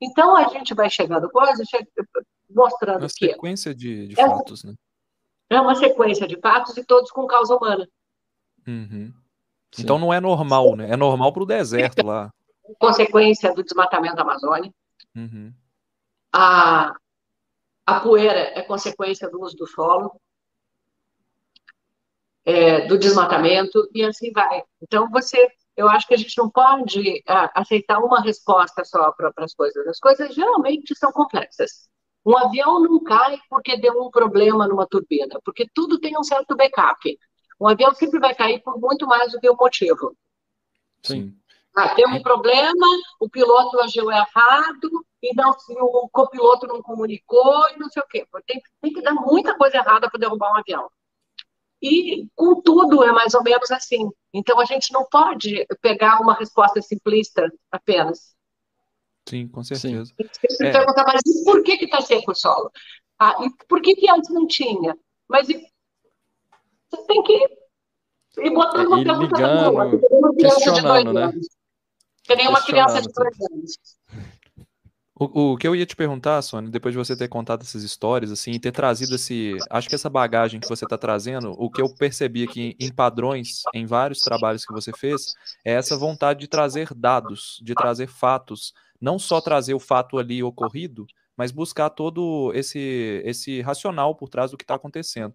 Então a gente vai chegando coisas mostrando uma que. Uma sequência de, de é, fatos, né? É uma sequência de fatos e todos com causa humana. Uhum. Sim. Então não é normal, né? É normal para o deserto lá. Consequência do desmatamento da Amazônia. Uhum. A, a poeira é consequência do uso do solo, é, do desmatamento, e assim vai. Então, você, eu acho que a gente não pode a, aceitar uma resposta só para as coisas. As coisas geralmente são complexas. Um avião não cai porque deu um problema numa turbina, porque tudo tem um certo backup. Um avião sempre vai cair por muito mais do que o motivo. Sim. Ah, tem um problema, o piloto agiu errado, e não, o copiloto não comunicou, e não sei o quê. Tem, tem que dar muita coisa errada para derrubar um avião. E, contudo, é mais ou menos assim. Então, a gente não pode pegar uma resposta simplista apenas. Sim, com certeza. Você é. perguntar, mas por que está seco o solo? Ah, e por que, que antes não tinha? Mas e você tem que ir botando uma pergunta ligando, uma questionando, né? Que nem uma criança de dois anos. O, o, que eu ia te perguntar, Sônia, depois de você ter contado essas histórias, assim, e ter trazido esse. Acho que essa bagagem que você está trazendo, o que eu percebi aqui em padrões, em vários trabalhos que você fez, é essa vontade de trazer dados, de trazer fatos. Não só trazer o fato ali ocorrido, mas buscar todo esse, esse racional por trás do que está acontecendo.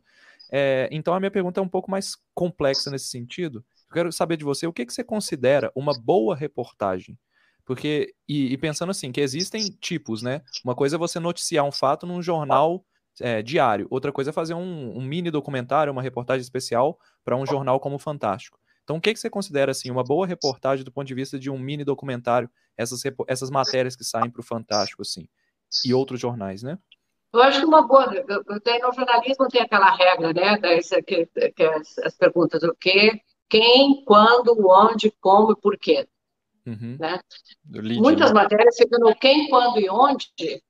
É, então a minha pergunta é um pouco mais complexa nesse sentido. Eu quero saber de você o que, que você considera uma boa reportagem. Porque, e, e, pensando assim, que existem tipos, né? Uma coisa é você noticiar um fato num jornal é, diário, outra coisa é fazer um, um mini documentário, uma reportagem especial para um jornal como o Fantástico. Então, o que, que você considera assim uma boa reportagem do ponto de vista de um mini documentário, essas, essas matérias que saem para o Fantástico, assim, e outros jornais, né? Eu acho que uma boa. Tem, no jornalismo tem aquela regra, né? Que, que as, as perguntas: o que, quem, quando, onde, como e por quê. Uhum. Né? Muitas né? matérias ficam no quem, quando e onde,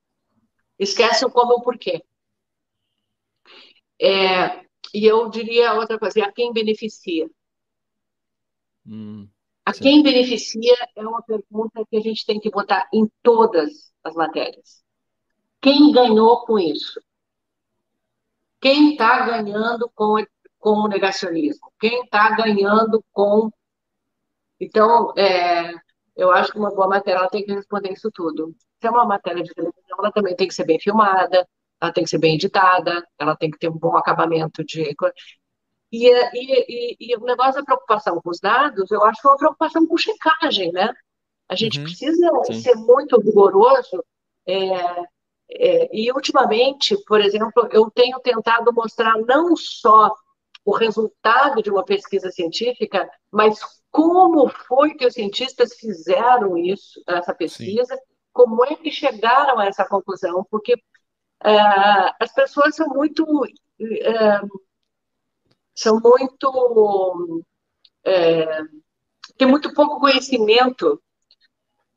esquecem o como e o porquê. É, e eu diria outra coisa: a quem beneficia? Hum, a quem beneficia é uma pergunta que a gente tem que botar em todas as matérias. Quem ganhou com isso? Quem está ganhando com, com o negacionismo? Quem está ganhando com. Então, é, eu acho que uma boa matéria ela tem que responder isso tudo. Se é uma matéria de televisão, ela também tem que ser bem filmada, ela tem que ser bem editada, ela tem que ter um bom acabamento de. E, e, e, e, o negócio da preocupação com os dados, eu acho que é uma preocupação com checagem, né? A gente uhum, precisa sim. ser muito rigoroso. É, é, e, ultimamente, por exemplo, eu tenho tentado mostrar não só o resultado de uma pesquisa científica, mas como foi que os cientistas fizeram isso, essa pesquisa, sim. como é que chegaram a essa conclusão, porque é, as pessoas são muito é, são muito. É, tem muito pouco conhecimento.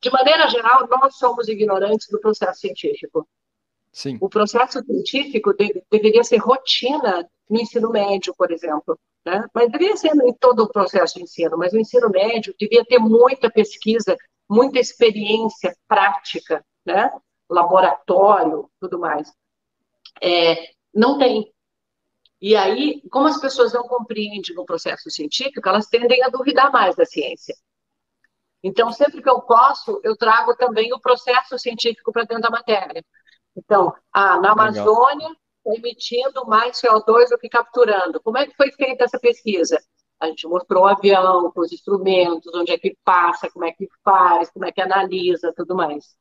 De maneira geral, nós somos ignorantes do processo científico. Sim. O processo científico de, deveria ser rotina no ensino médio, por exemplo. Né? Mas deveria ser em todo o processo de ensino, mas o ensino médio devia ter muita pesquisa, muita experiência prática, né? laboratório, tudo mais. É, não tem. E aí, como as pessoas não compreendem o processo científico, elas tendem a duvidar mais da ciência. Então, sempre que eu posso, eu trago também o processo científico para dentro da matéria. Então, ah, na Amazônia, está emitindo mais CO2 do que capturando. Como é que foi feita essa pesquisa? A gente mostrou o avião, com os instrumentos, onde é que passa, como é que faz, como é que analisa, tudo mais.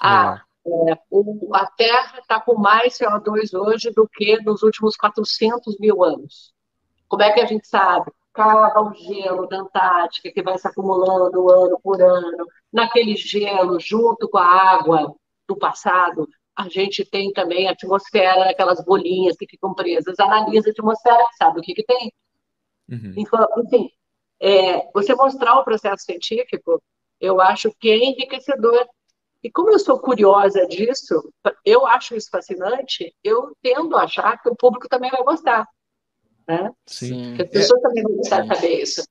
Ah, é, o, a Terra está com mais CO2 hoje do que nos últimos 400 mil anos. Como é que a gente sabe? Cava o gelo da Antártica, que vai se acumulando ano por ano. Naquele gelo, junto com a água do passado, a gente tem também a atmosfera, aquelas bolinhas que ficam presas. Analisa a atmosfera, sabe o que, que tem. Uhum. Enfim, é, você mostrar o processo científico, eu acho que é enriquecedor e como eu sou curiosa disso, eu acho isso fascinante, eu tendo a achar que o público também vai gostar. Né? Sim. Que as pessoas é, também vão gostar de saber isso.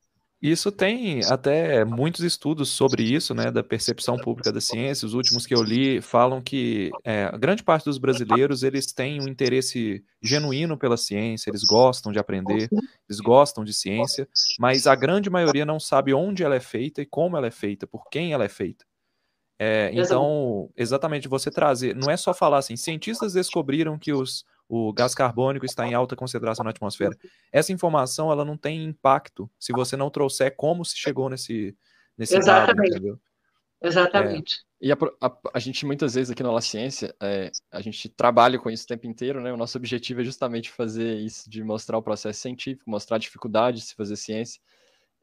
Isso tem até muitos estudos sobre isso, né, da percepção pública da ciência. Os últimos que eu li falam que é, grande parte dos brasileiros eles têm um interesse genuíno pela ciência, eles gostam de aprender, eles gostam de ciência, mas a grande maioria não sabe onde ela é feita e como ela é feita, por quem ela é feita. É, então, exatamente, você trazer, não é só falar assim, cientistas descobriram que os, o gás carbônico está em alta concentração na atmosfera. Essa informação, ela não tem impacto se você não trouxer como se chegou nesse, nesse exatamente. dado, entendeu? Exatamente. É, e a, a, a, gente, muitas vezes, aqui na La Ciência, é, a gente trabalha com isso o tempo inteiro, né? O nosso objetivo é justamente fazer isso, de mostrar o processo científico, mostrar a dificuldade de se fazer ciência.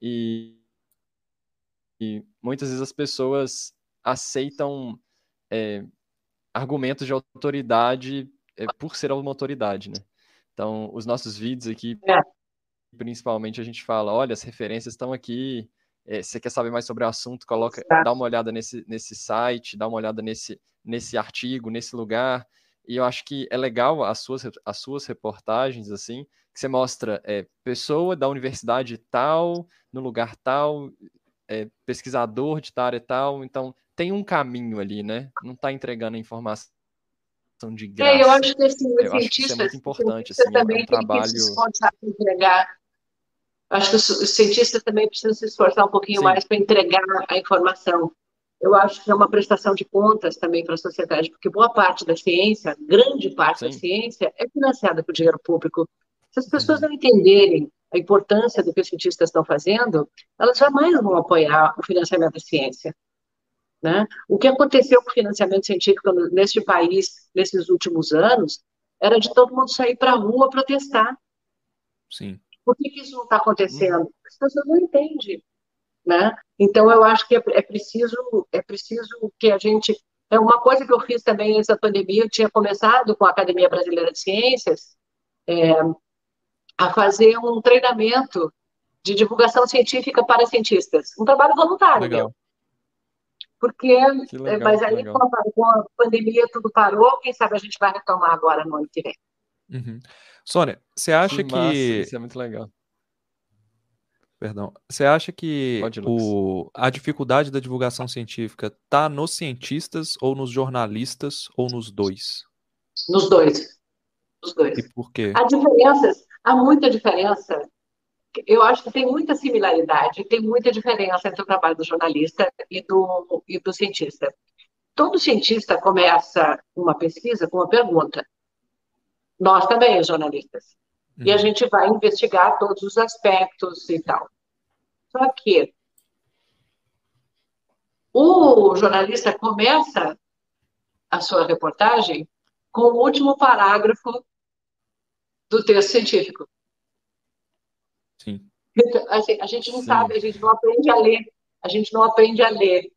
E, e muitas vezes as pessoas aceitam é, argumentos de autoridade é, por ser uma autoridade, né? Então, os nossos vídeos aqui, é. principalmente, a gente fala, olha, as referências estão aqui, é, você quer saber mais sobre o assunto, coloca, dá uma olhada nesse, nesse site, dá uma olhada nesse, nesse artigo, nesse lugar, e eu acho que é legal as suas, as suas reportagens, assim, que você mostra é, pessoa da universidade tal, no lugar tal, é, pesquisador de tal área tal, então tem um caminho ali, né? Não está entregando a informação de graça. É, eu acho que assim, os cientistas, isso é muito importante, assim, também é um trabalho... se esforçar para entregar. Acho que os cientistas também precisam se esforçar um pouquinho Sim. mais para entregar a informação. eu acho que é uma prestação de contas também para a sociedade, porque boa parte da ciência, grande parte Sim. da ciência, é financiada por dinheiro público. Se as pessoas uhum. não entenderem a importância do que os cientistas estão fazendo, elas jamais vão apoiar o financiamento da ciência. Né? O que aconteceu com o financiamento científico neste país nesses últimos anos era de todo mundo sair para a rua protestar. Sim. Por que, que isso não está acontecendo? As pessoas não entendem. Né? Então, eu acho que é, é, preciso, é preciso que a gente. É uma coisa que eu fiz também nessa pandemia, eu tinha começado com a Academia Brasileira de Ciências é, a fazer um treinamento de divulgação científica para cientistas, um trabalho voluntário. Legal. Porque, legal, mas aí com a, com a, pandemia tudo parou, quem sabe a gente vai retomar agora no ano que vem. Uhum. Sônia, você acha que. Massa, isso é muito legal. Perdão. Você acha que Pode, o, a dificuldade da divulgação científica está nos cientistas ou nos jornalistas ou nos dois? Nos dois. Nos dois. E por quê? Há diferenças, há muita diferença. Eu acho que tem muita similaridade, tem muita diferença entre o trabalho do jornalista e do, e do cientista. Todo cientista começa uma pesquisa com uma pergunta. Nós também, jornalistas. E a uhum. gente vai investigar todos os aspectos e tal. Só que o jornalista começa a sua reportagem com o último parágrafo do texto científico. Sim. Assim, a gente não Sim. sabe, a gente não aprende a ler, a gente não aprende a ler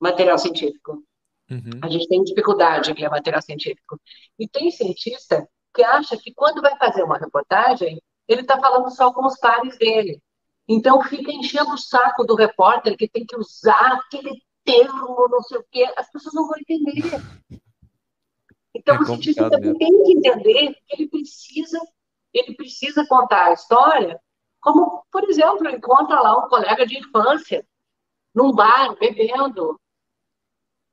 material científico. Uhum. A gente tem dificuldade em ler material científico. E tem cientista que acha que quando vai fazer uma reportagem, ele está falando só com os pares dele. Então fica enchendo o saco do repórter que tem que usar aquele termo, não sei o quê. As pessoas não vão entender. Então é o cientista também tem que entender que ele precisa, ele precisa contar a história, como, por exemplo, encontra lá um colega de infância num bar, bebendo.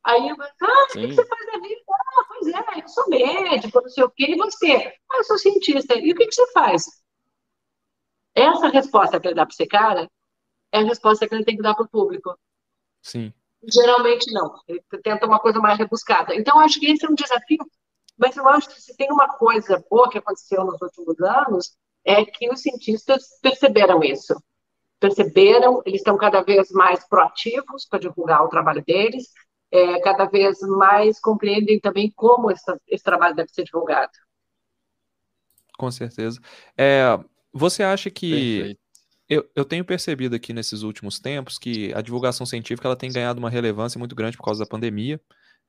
Aí ah, o que você faz da vida? Ah, pois é, eu sou médico, não sei o quê, e você? Ah, eu sou cientista. E o que, que você faz? Essa resposta que ele dá para esse cara é a resposta que ele tem que dar para o público. Sim. Geralmente não. Ele tenta uma coisa mais rebuscada. Então, acho que esse é um desafio. Mas eu acho que se tem uma coisa boa que aconteceu nos últimos anos, é que os cientistas perceberam isso. Perceberam, eles estão cada vez mais proativos para divulgar o trabalho deles, é, cada vez mais compreendem também como esse, esse trabalho deve ser divulgado. Com certeza. É, você acha que. Eu, eu tenho percebido aqui nesses últimos tempos que a divulgação científica ela tem ganhado uma relevância muito grande por causa da pandemia,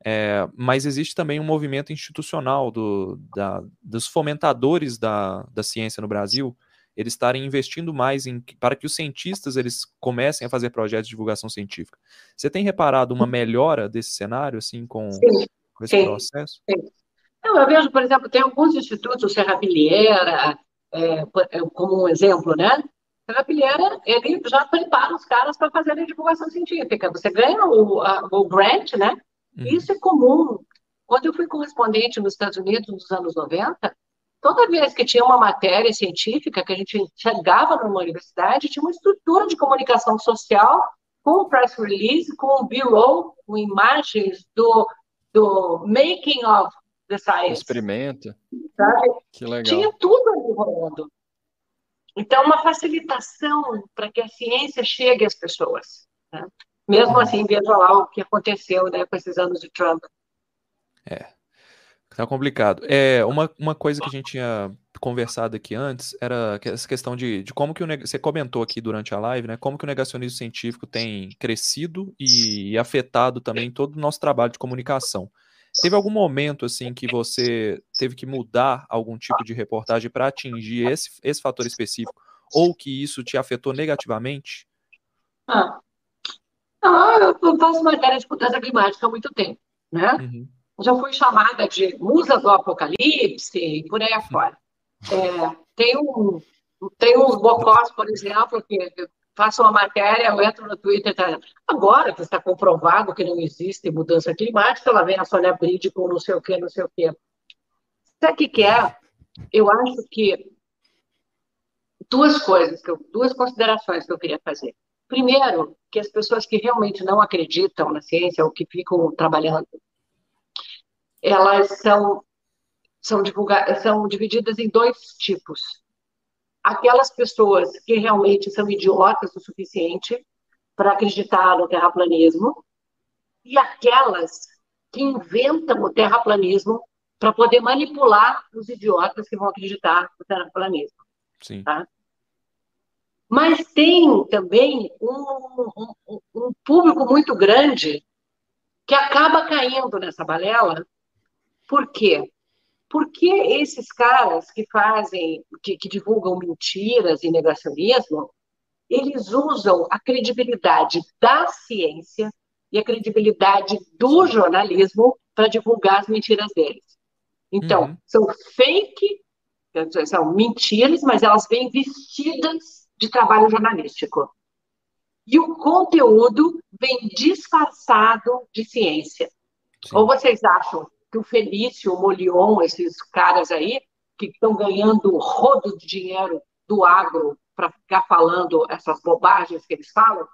é, mas existe também um movimento institucional do, da, dos fomentadores da, da ciência no Brasil, eles estarem investindo mais em, para que os cientistas eles comecem a fazer projetos de divulgação científica. Você tem reparado uma melhora desse cenário, assim, com, com esse sim, processo? Sim. Eu vejo, por exemplo, tem alguns institutos, o Serra Pilheira, é, é, como um exemplo, né? A Pilheira, ele já prepara os caras para fazerem divulgação científica. Você ganha o, a, o grant, né? Uhum. Isso é comum. Quando eu fui correspondente nos Estados Unidos nos anos 90, toda vez que tinha uma matéria científica que a gente chegava numa universidade, tinha uma estrutura de comunicação social com o press release, com o bureau, com imagens do, do making of the science. Experimento. Sabe? Que legal. Tinha tudo ali rolando. Então, uma facilitação para que a ciência chegue às pessoas. Né? Mesmo assim, veja lá o que aconteceu né, com esses anos de Trump. É, tá complicado. É, uma, uma coisa que a gente tinha conversado aqui antes era essa questão de, de como que o, você comentou aqui durante a live, né? Como que o negacionismo científico tem crescido e, e afetado também todo o nosso trabalho de comunicação. Teve algum momento assim que você teve que mudar algum tipo de reportagem para atingir esse, esse fator específico ou que isso te afetou negativamente? Ah, ah eu faço matéria de mudança climática há muito tempo, né? Uhum. Já fui chamada de musa do apocalipse e por aí afora. É, tem, um, tem uns bocós, por exemplo, que faço uma matéria, eu entro no Twitter, tá, agora que está comprovado que não existe mudança climática, ela vem a Sônia Bride com não sei o quê, não sei o quê. Sabe o que, que é? Eu acho que duas coisas, que duas considerações que eu queria fazer. Primeiro, que as pessoas que realmente não acreditam na ciência ou que ficam trabalhando, elas são são, são divididas em dois tipos. Aquelas pessoas que realmente são idiotas o suficiente para acreditar no terraplanismo e aquelas que inventam o terraplanismo para poder manipular os idiotas que vão acreditar no terraplanismo. Sim. Tá? Mas tem também um, um, um público muito grande que acaba caindo nessa balela. Por quê? Porque esses caras que fazem, que, que divulgam mentiras e negacionismo, eles usam a credibilidade da ciência e a credibilidade do jornalismo para divulgar as mentiras deles. Então, uhum. são fake, são mentiras, mas elas vêm vestidas de trabalho jornalístico. E o conteúdo vem disfarçado de ciência. Sim. Ou vocês acham que o Felício, o Molion, esses caras aí, que estão ganhando rodo de dinheiro do agro para ficar falando essas bobagens que eles falam,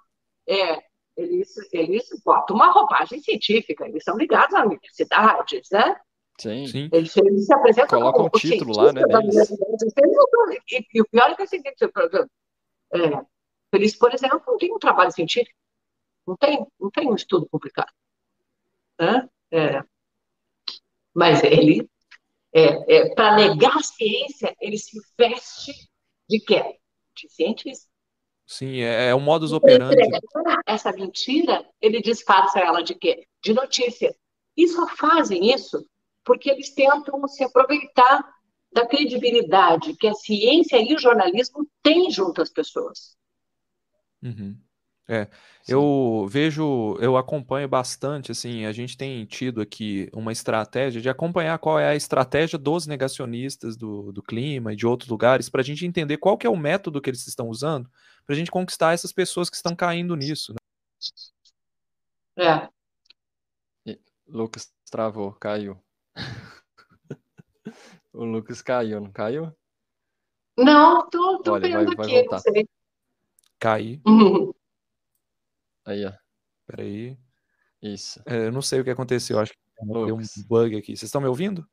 é, eles, eles botam uma roupagem científica, eles são ligados às universidades, né? Sim. Sim. Eles, eles se apresentam Colocam um título lá, né? E, e, o pior é que é o seguinte, é, eles, por exemplo, não tem um trabalho científico, não tem, não tem um estudo publicado. Né? É, mas ele, é, é para negar a ciência, ele se veste de quê? De cientista. Sim, é, é um modus operandi. Essa mentira, ele disfarça ela de quê? De notícia. E só fazem isso porque eles tentam se aproveitar da credibilidade que a ciência e o jornalismo têm junto às pessoas. Uhum. É, Sim. eu vejo, eu acompanho bastante, assim, a gente tem tido aqui uma estratégia de acompanhar qual é a estratégia dos negacionistas do, do clima e de outros lugares, para a gente entender qual que é o método que eles estão usando, para a gente conquistar essas pessoas que estão caindo nisso. Né? É. E, Lucas travou, caiu. O Lucas caiu, não caiu? Não, tô, tô Olha, vendo vai, aqui, vai não sei. Uhum. Aí, ó. Peraí. Isso. É, eu não sei o que aconteceu, acho que deu um bug aqui. Vocês estão me ouvindo?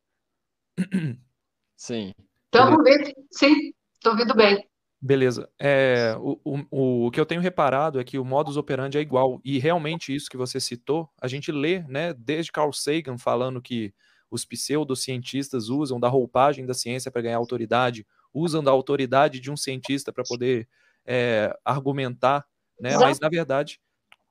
Sim. Estamos ouvindo, sim, estou ouvindo bem. Beleza. É, o, o, o que eu tenho reparado é que o modus operandi é igual. E realmente isso que você citou, a gente lê, né, desde Carl Sagan falando que os pseudocientistas usam da roupagem da ciência para ganhar autoridade, usam da autoridade de um cientista para poder é, argumentar, né? Mas na verdade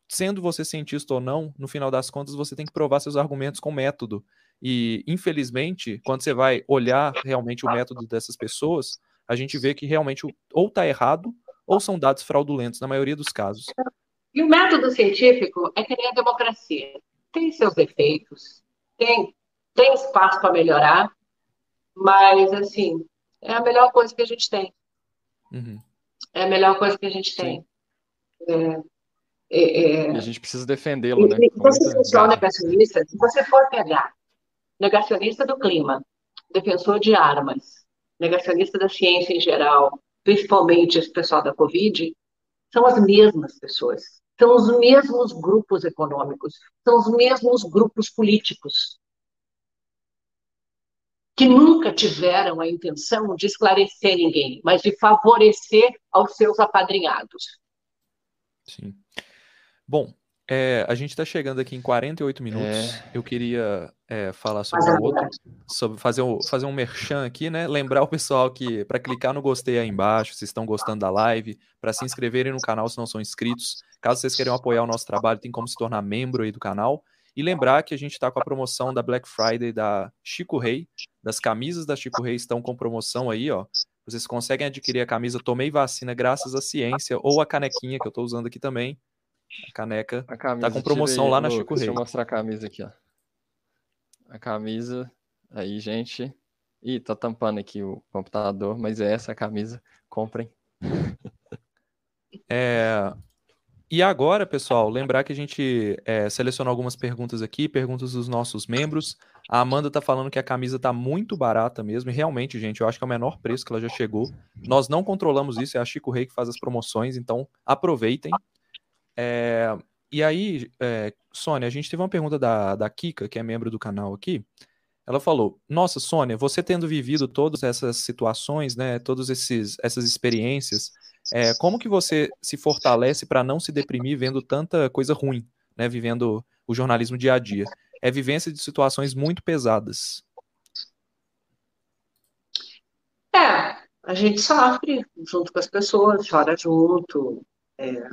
sendo você cientista ou não, no final das contas você tem que provar seus argumentos com método. E, infelizmente, quando você vai olhar realmente o método dessas pessoas, a gente vê que realmente ou está errado ou são dados fraudulentos, na maioria dos casos. E o método científico é que nem a democracia. Tem seus defeitos, tem, tem espaço para melhorar, mas, assim, é a melhor coisa que a gente tem. Uhum. É a melhor coisa que a gente tem. É, é, é, a gente precisa defendê-lo, né? Se você for negacionista, se você for pegar negacionista do clima, defensor de armas, negacionista da ciência em geral, principalmente esse pessoal da Covid, são as mesmas pessoas. São os mesmos grupos econômicos, são os mesmos grupos políticos que nunca tiveram a intenção de esclarecer ninguém, mas de favorecer aos seus apadrinhados. Sim. Bom, é, a gente está chegando aqui em 48 minutos. É. Eu queria é, falar sobre um outro, sobre fazer um, fazer um merchan aqui, né? Lembrar o pessoal que para clicar no gostei aí embaixo, se estão gostando da live, para se inscreverem no canal se não são inscritos. Caso vocês queiram apoiar o nosso trabalho, tem como se tornar membro aí do canal. E lembrar que a gente está com a promoção da Black Friday da Chico Rei. Das camisas da Chico Rei estão com promoção aí, ó. Vocês conseguem adquirir a camisa Tomei Vacina graças à ciência ou a canequinha que eu estou usando aqui também a caneca a camisa, tá com promoção tirei, lá na Chico Rei. Deixa eu mostrar a camisa aqui, ó. A camisa, aí, gente. Ih, tá tampando aqui o computador, mas é essa a camisa. Comprem. É... E agora, pessoal, lembrar que a gente é, selecionou algumas perguntas aqui, perguntas dos nossos membros. A Amanda tá falando que a camisa tá muito barata mesmo, e realmente, gente, eu acho que é o menor preço que ela já chegou. Nós não controlamos isso, é a Chico Rei que faz as promoções, então aproveitem. É, e aí, é, Sônia, a gente teve uma pergunta da, da Kika, que é membro do canal aqui. Ela falou: Nossa, Sônia, você tendo vivido todas essas situações, né, todas esses, essas experiências, é, como que você se fortalece para não se deprimir vendo tanta coisa ruim, né, vivendo o jornalismo dia a dia? É vivência de situações muito pesadas. É, a gente sofre junto com as pessoas, chora junto. É. A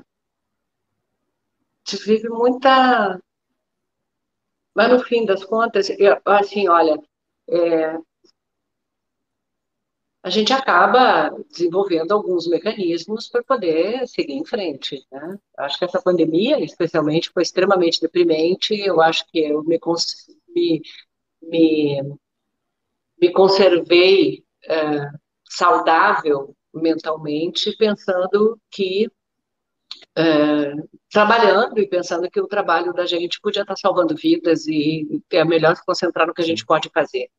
gente vive muita. Mas no fim das contas, eu, assim, olha, é, a gente acaba desenvolvendo alguns mecanismos para poder seguir em frente. Né? Acho que essa pandemia, especialmente, foi extremamente deprimente. Eu acho que eu me, me, me, me conservei é, saudável mentalmente, pensando que é, trabalhando e pensando que o trabalho da gente podia estar salvando vidas e é melhor se concentrar no que a gente pode fazer.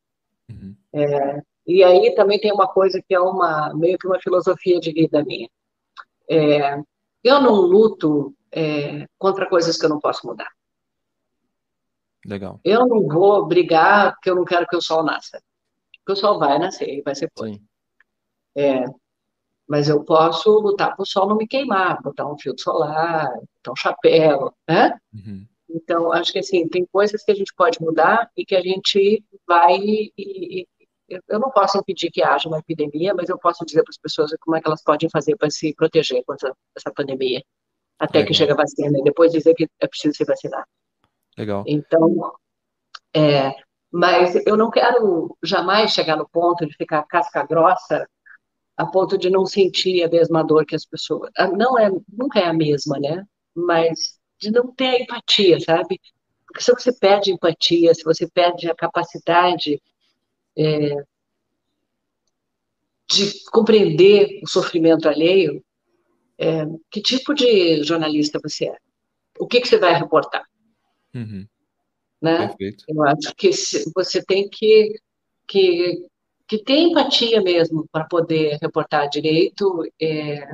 Uhum. É, e aí também tem uma coisa que é uma meio que uma filosofia de vida minha. É, eu não luto é, contra coisas que eu não posso mudar. Legal. Eu não vou brigar porque eu não quero que o sol nasça. Porque o sol vai nascer e vai ser Sim. É, mas eu posso lutar para o sol não me queimar, botar um filtro solar, botar um chapéu, né? Uhum. Então, acho que assim, tem coisas que a gente pode mudar e que a gente vai. E, e, eu não posso impedir que haja uma epidemia, mas eu posso dizer para as pessoas como é que elas podem fazer para se proteger contra essa pandemia, até Legal. que chegue a vacina, e depois dizer que é preciso se vacinar. Legal. Então, é, mas eu não quero jamais chegar no ponto de ficar casca grossa a ponto de não sentir a mesma dor que as pessoas. Ah, não é, nunca é a mesma, né? Mas de não ter a empatia, sabe? Porque se você perde empatia, se você perde a capacidade é, de compreender o sofrimento alheio, é, que tipo de jornalista você é? O que, que você vai reportar? Uhum. Né? Perfeito. Eu acho que você tem que, que que tem empatia mesmo para poder reportar direito, é,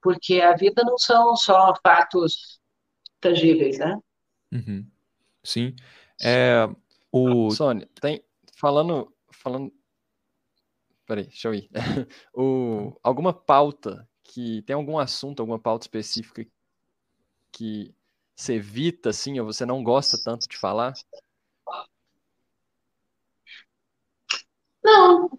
porque a vida não são só fatos tangíveis, né? Uhum. Sim. É, o... Sônia, tem, falando, falando, peraí, deixa eu ir. o, alguma pauta que tem algum assunto, alguma pauta específica que você evita, assim, ou você não gosta tanto de falar? Não,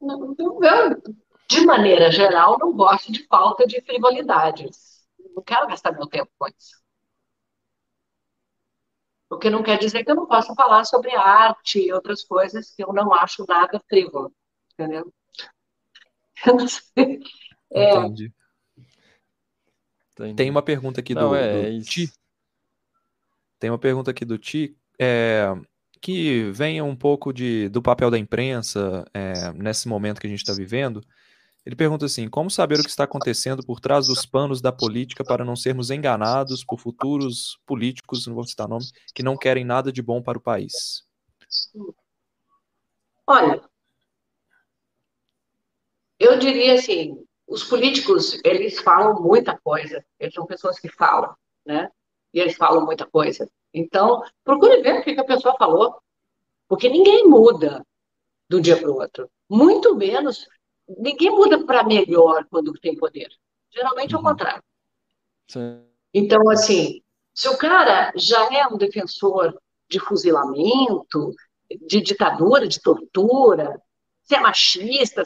eu, de maneira geral, não gosto de falta de frivolidades. Não quero gastar meu tempo com isso. O que não quer dizer que eu não possa falar sobre arte e outras coisas que eu não acho nada frívolo, entendeu? Eu não sei. É... Entendi. Tem uma pergunta aqui não, do, é, do Ti. Tem uma pergunta aqui do Ti. É, que venha um pouco de, do papel da imprensa é, nesse momento que a gente está vivendo. Ele pergunta assim: como saber o que está acontecendo por trás dos panos da política para não sermos enganados por futuros políticos, não vou citar nome, que não querem nada de bom para o país? Olha, eu diria assim: os políticos eles falam muita coisa, eles são pessoas que falam, né? E eles falam muita coisa. Então, procure ver o que, a pessoa falou, porque ninguém muda um dia para o outro. Muito menos, ninguém muda para melhor quando tem poder. Geralmente é o uhum. contrário. Sim. Então, assim, se o cara já é um defensor de fuzilamento, de ditadura, de tortura, se é machista,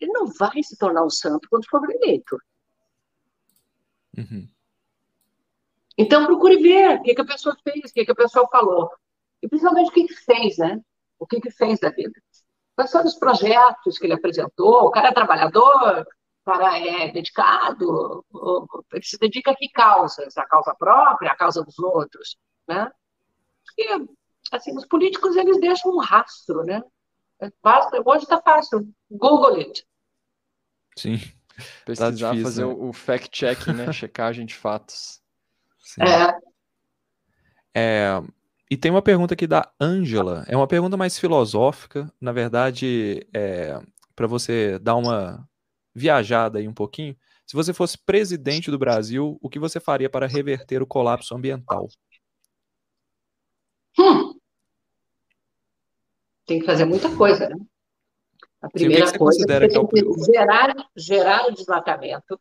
ele não vai se tornar um santo quando for eleito. Uhum. Então, procure ver o que, que a pessoa fez, o que, que a pessoa falou. E principalmente o que, que fez, né? O que, que fez da vida. Quais foram os projetos que ele apresentou? O cara é trabalhador, o cara é dedicado, ele se dedica a que causas? A causa própria, a causa dos outros, né? E, assim, os políticos, eles deixam um rastro, né? Basta, hoje está fácil. Google it. Sim. Tá difícil, fazer né? o fact-check, né? Checagem de fatos. É. é. E tem uma pergunta aqui da Ângela. É uma pergunta mais filosófica, na verdade, é, para você dar uma viajada aí um pouquinho. Se você fosse presidente do Brasil, o que você faria para reverter o colapso ambiental? Hum. Tem que fazer muita coisa, né? A primeira Sim, coisa é que, é que gerar, gerar o desmatamento,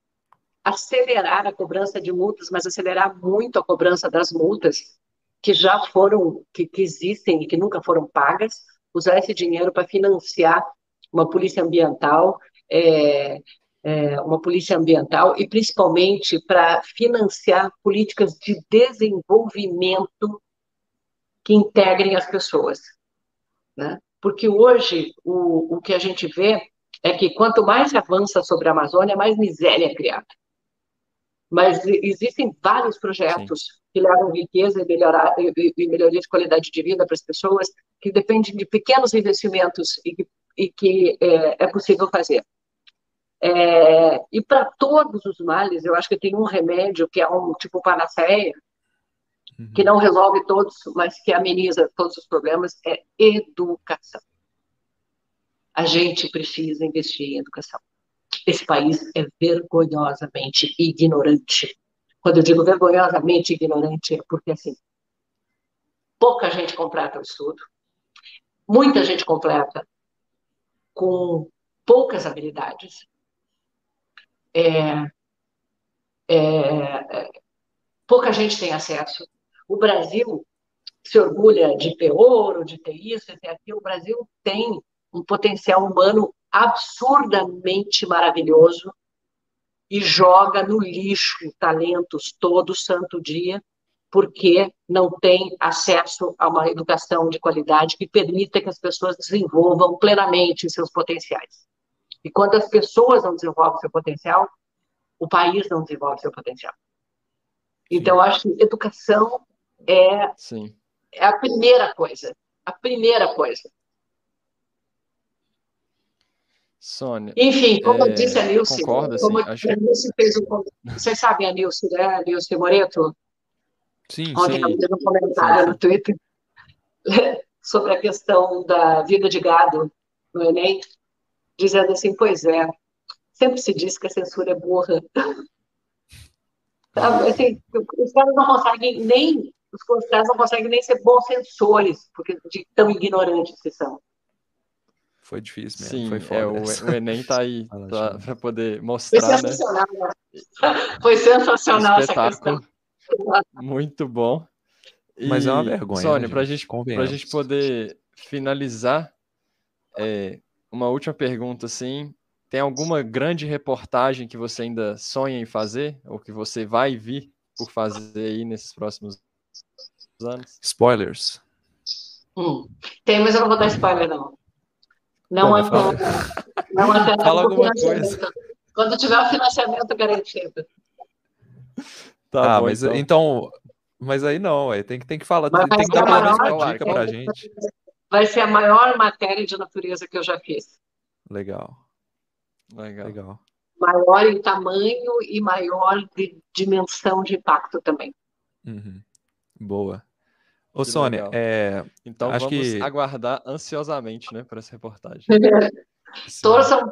acelerar a cobrança de multas, mas acelerar muito a cobrança das multas que já foram, que, que existem e que nunca foram pagas, usar esse dinheiro para financiar uma polícia ambiental, é, é, uma polícia ambiental e principalmente para financiar políticas de desenvolvimento que integrem as pessoas, né? Porque hoje o, o que a gente vê é que quanto mais avança sobre a Amazônia, mais miséria é criada. Mas existem vários projetos Sim. que levam riqueza e, melhorar, e, e melhoria de qualidade de vida para as pessoas, que dependem de pequenos investimentos e que, e que é, é possível fazer. É, e para todos os males, eu acho que tem um remédio que é um tipo panaceia, uhum. que não resolve todos, mas que ameniza todos os problemas, é educação. A gente precisa investir em educação. Esse país é vergonhosamente ignorante. Quando eu digo vergonhosamente ignorante, é porque, assim, pouca gente completa o estudo, muita gente completa com poucas habilidades. É, é, é, pouca gente tem acesso. O Brasil se orgulha de ter ouro, de ter isso, de ter aquilo. O Brasil tem um potencial humano absurdamente maravilhoso e joga no lixo talentos todo santo dia, porque não tem acesso a uma educação de qualidade que permita que as pessoas desenvolvam plenamente seus potenciais. E quando as pessoas não desenvolvem seu potencial, o país não desenvolve seu potencial. Então, eu acho que educação é, Sim. é a primeira coisa. A primeira coisa. Sônia. Enfim, como é, disse a Nilce, concorda, como assim, a Nilce fez um. Vocês sabem a Nilce, né? A Nilce Moreto? Sim, Ontem sim. ela fez um comentário sim. no Twitter sobre a questão da vida de gado no Enem, dizendo assim: pois é, sempre se diz que a censura é burra. assim, os caras não conseguem nem. Os caras não conseguem nem ser bons censores, porque de tão ignorantes que são. Foi difícil mesmo. Sim, foi foda. É, o, o, Enem tá aí tá, para poder mostrar. Foi né? sensacional. Né? Foi sensacional essa questão. Muito bom. E, Mas é uma vergonha. Sônia, né, para gente, a gente poder finalizar, é, uma última pergunta, assim. Tem alguma grande reportagem que você ainda sonha em fazer? Ou que você vai vir por fazer aí nesses próximos anos? Spoilers. Hum, tem, mas eu não vou dar spoiler, não. Não até, não até Fala alguma coisa. Quando tiver o financiamento garantido. Tá ah, bom, mas então. então. Mas aí não, aí tem que, tem que falar, mas tem que dar uma dica pra gente. Vai ser a maior matéria de natureza que eu já fiz. Legal. Legal. Legal. Maior em tamanho e maior de dimensão de impacto também. Uhum. Boa. Ô, que Sônia, é... então acho vamos que... aguardar ansiosamente, né, para essa reportagem. torçam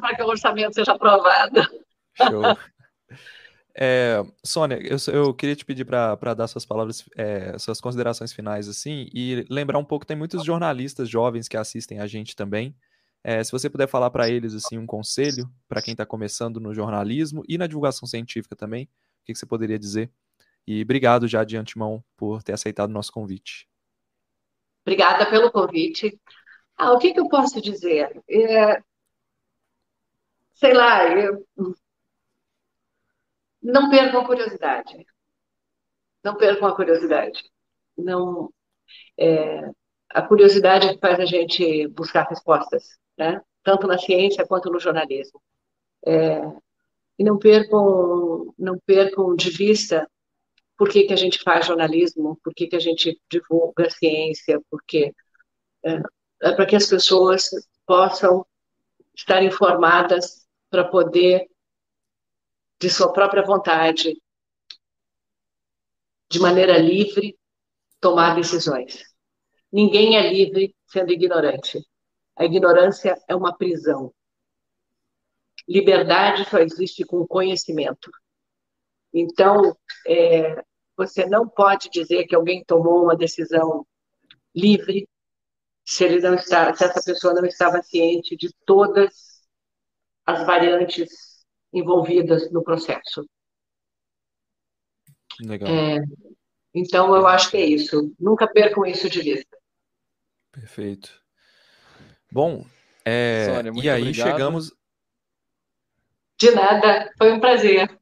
para que o orçamento seja aprovado. Show. É, Sônia, eu, eu, queria te pedir para dar suas palavras, é, suas considerações finais, assim, e lembrar um pouco, tem muitos jornalistas jovens que assistem a gente também. É, se você puder falar para eles, assim, um conselho para quem está começando no jornalismo e na divulgação científica também, o que, que você poderia dizer? E obrigado já de antemão por ter aceitado o nosso convite. Obrigada pelo convite. Ah, o que, que eu posso dizer? É, sei lá, eu, não percam a curiosidade. Não percam a curiosidade. Não, é, a curiosidade faz a gente buscar respostas, né? tanto na ciência quanto no jornalismo. É, e não percam, não percam de vista por que, que a gente faz jornalismo, por que, que a gente divulga ciência, porque é, é para que as pessoas possam estar informadas para poder, de sua própria vontade, de maneira livre, tomar decisões. Ninguém é livre sendo ignorante. A ignorância é uma prisão. liberdade só existe com conhecimento. Então, é, você não pode dizer que alguém tomou uma decisão livre se ele não está, se essa pessoa não estava ciente de todas as variantes envolvidas no processo. Legal. É, então, eu acho que é isso. Nunca percam isso de vista. Perfeito. Bom, é, Sônia, e aí obrigado. chegamos. De nada, foi um prazer.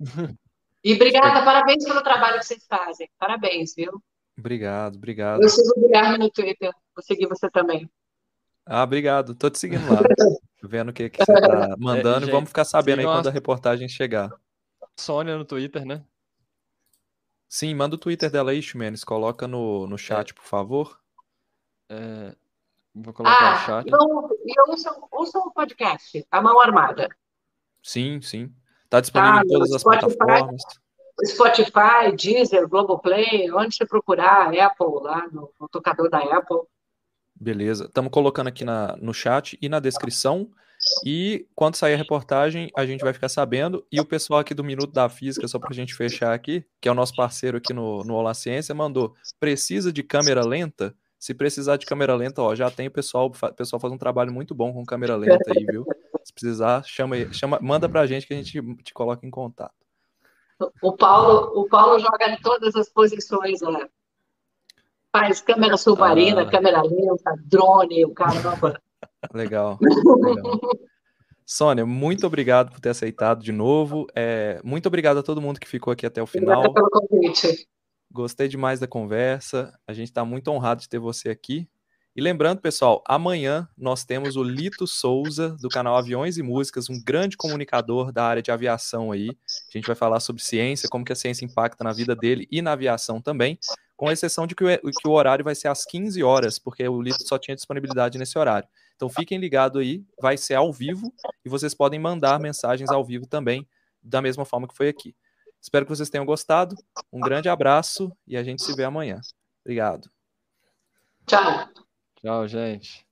E obrigada, parabéns pelo trabalho que vocês fazem. Parabéns, viu? Obrigado, obrigado. Eu sigo o Guilherme no Twitter, vou seguir você também. Ah, obrigado. Tô te seguindo lá. Vendo o que, que você tá mandando e gente, vamos ficar sabendo aí quando a reportagem chegar. Sônia no Twitter, né? Sim, manda o Twitter dela aí, Ximenes. Coloca no, no chat, por favor. É, vou colocar no Ah, chat. não, e ouçam, ouçam o podcast, A Mão Armada. Sim, sim. Tá disponível Tá, em todas no as Spotify. plataformas. Spotify, Deezer, Globoplay, onde você procurar, Apple, lá no, no tocador da Apple. Beleza. Estamos colocando aqui na, no chat e na descrição. E quando sair a reportagem, a gente vai ficar sabendo. E o pessoal aqui do Minuto da Física, só para a gente fechar aqui, que é o nosso parceiro aqui no, no Olá Ciência, mandou: precisa de câmera lenta? Se precisar de câmera lenta, ó, já tem o pessoal, o pessoal faz um trabalho muito bom com câmera lenta aí, viu? Precisar, chama, aí- chama, manda pra gente que a gente te coloca em contato. O Paulo, o Paulo joga em todas as posições lá. Faz câmera submarina, Ah. câmera lenta, drone, o caramba. Legal, legal. Sônia, muito obrigado por ter aceitado de novo. É, muito obrigado a todo mundo que ficou aqui até o final. Obrigada pelo convite. Gostei demais da conversa. A gente está muito honrado de ter você aqui. E lembrando, pessoal, amanhã nós temos o Lito Souza, do canal Aviões e Músicas, um grande comunicador da área de aviação aí. A gente vai falar sobre ciência, como que a ciência impacta na vida dele e na aviação também, com exceção de que o, horário vai ser às 15 horas, porque o Lito só tinha disponibilidade nesse horário. Então fiquem ligados aí, vai ser ao vivo e vocês podem mandar mensagens ao vivo também, da mesma forma que foi aqui. Espero que vocês tenham gostado. Um grande abraço e a gente se vê amanhã. Obrigado. Tchau. Tchau, gente.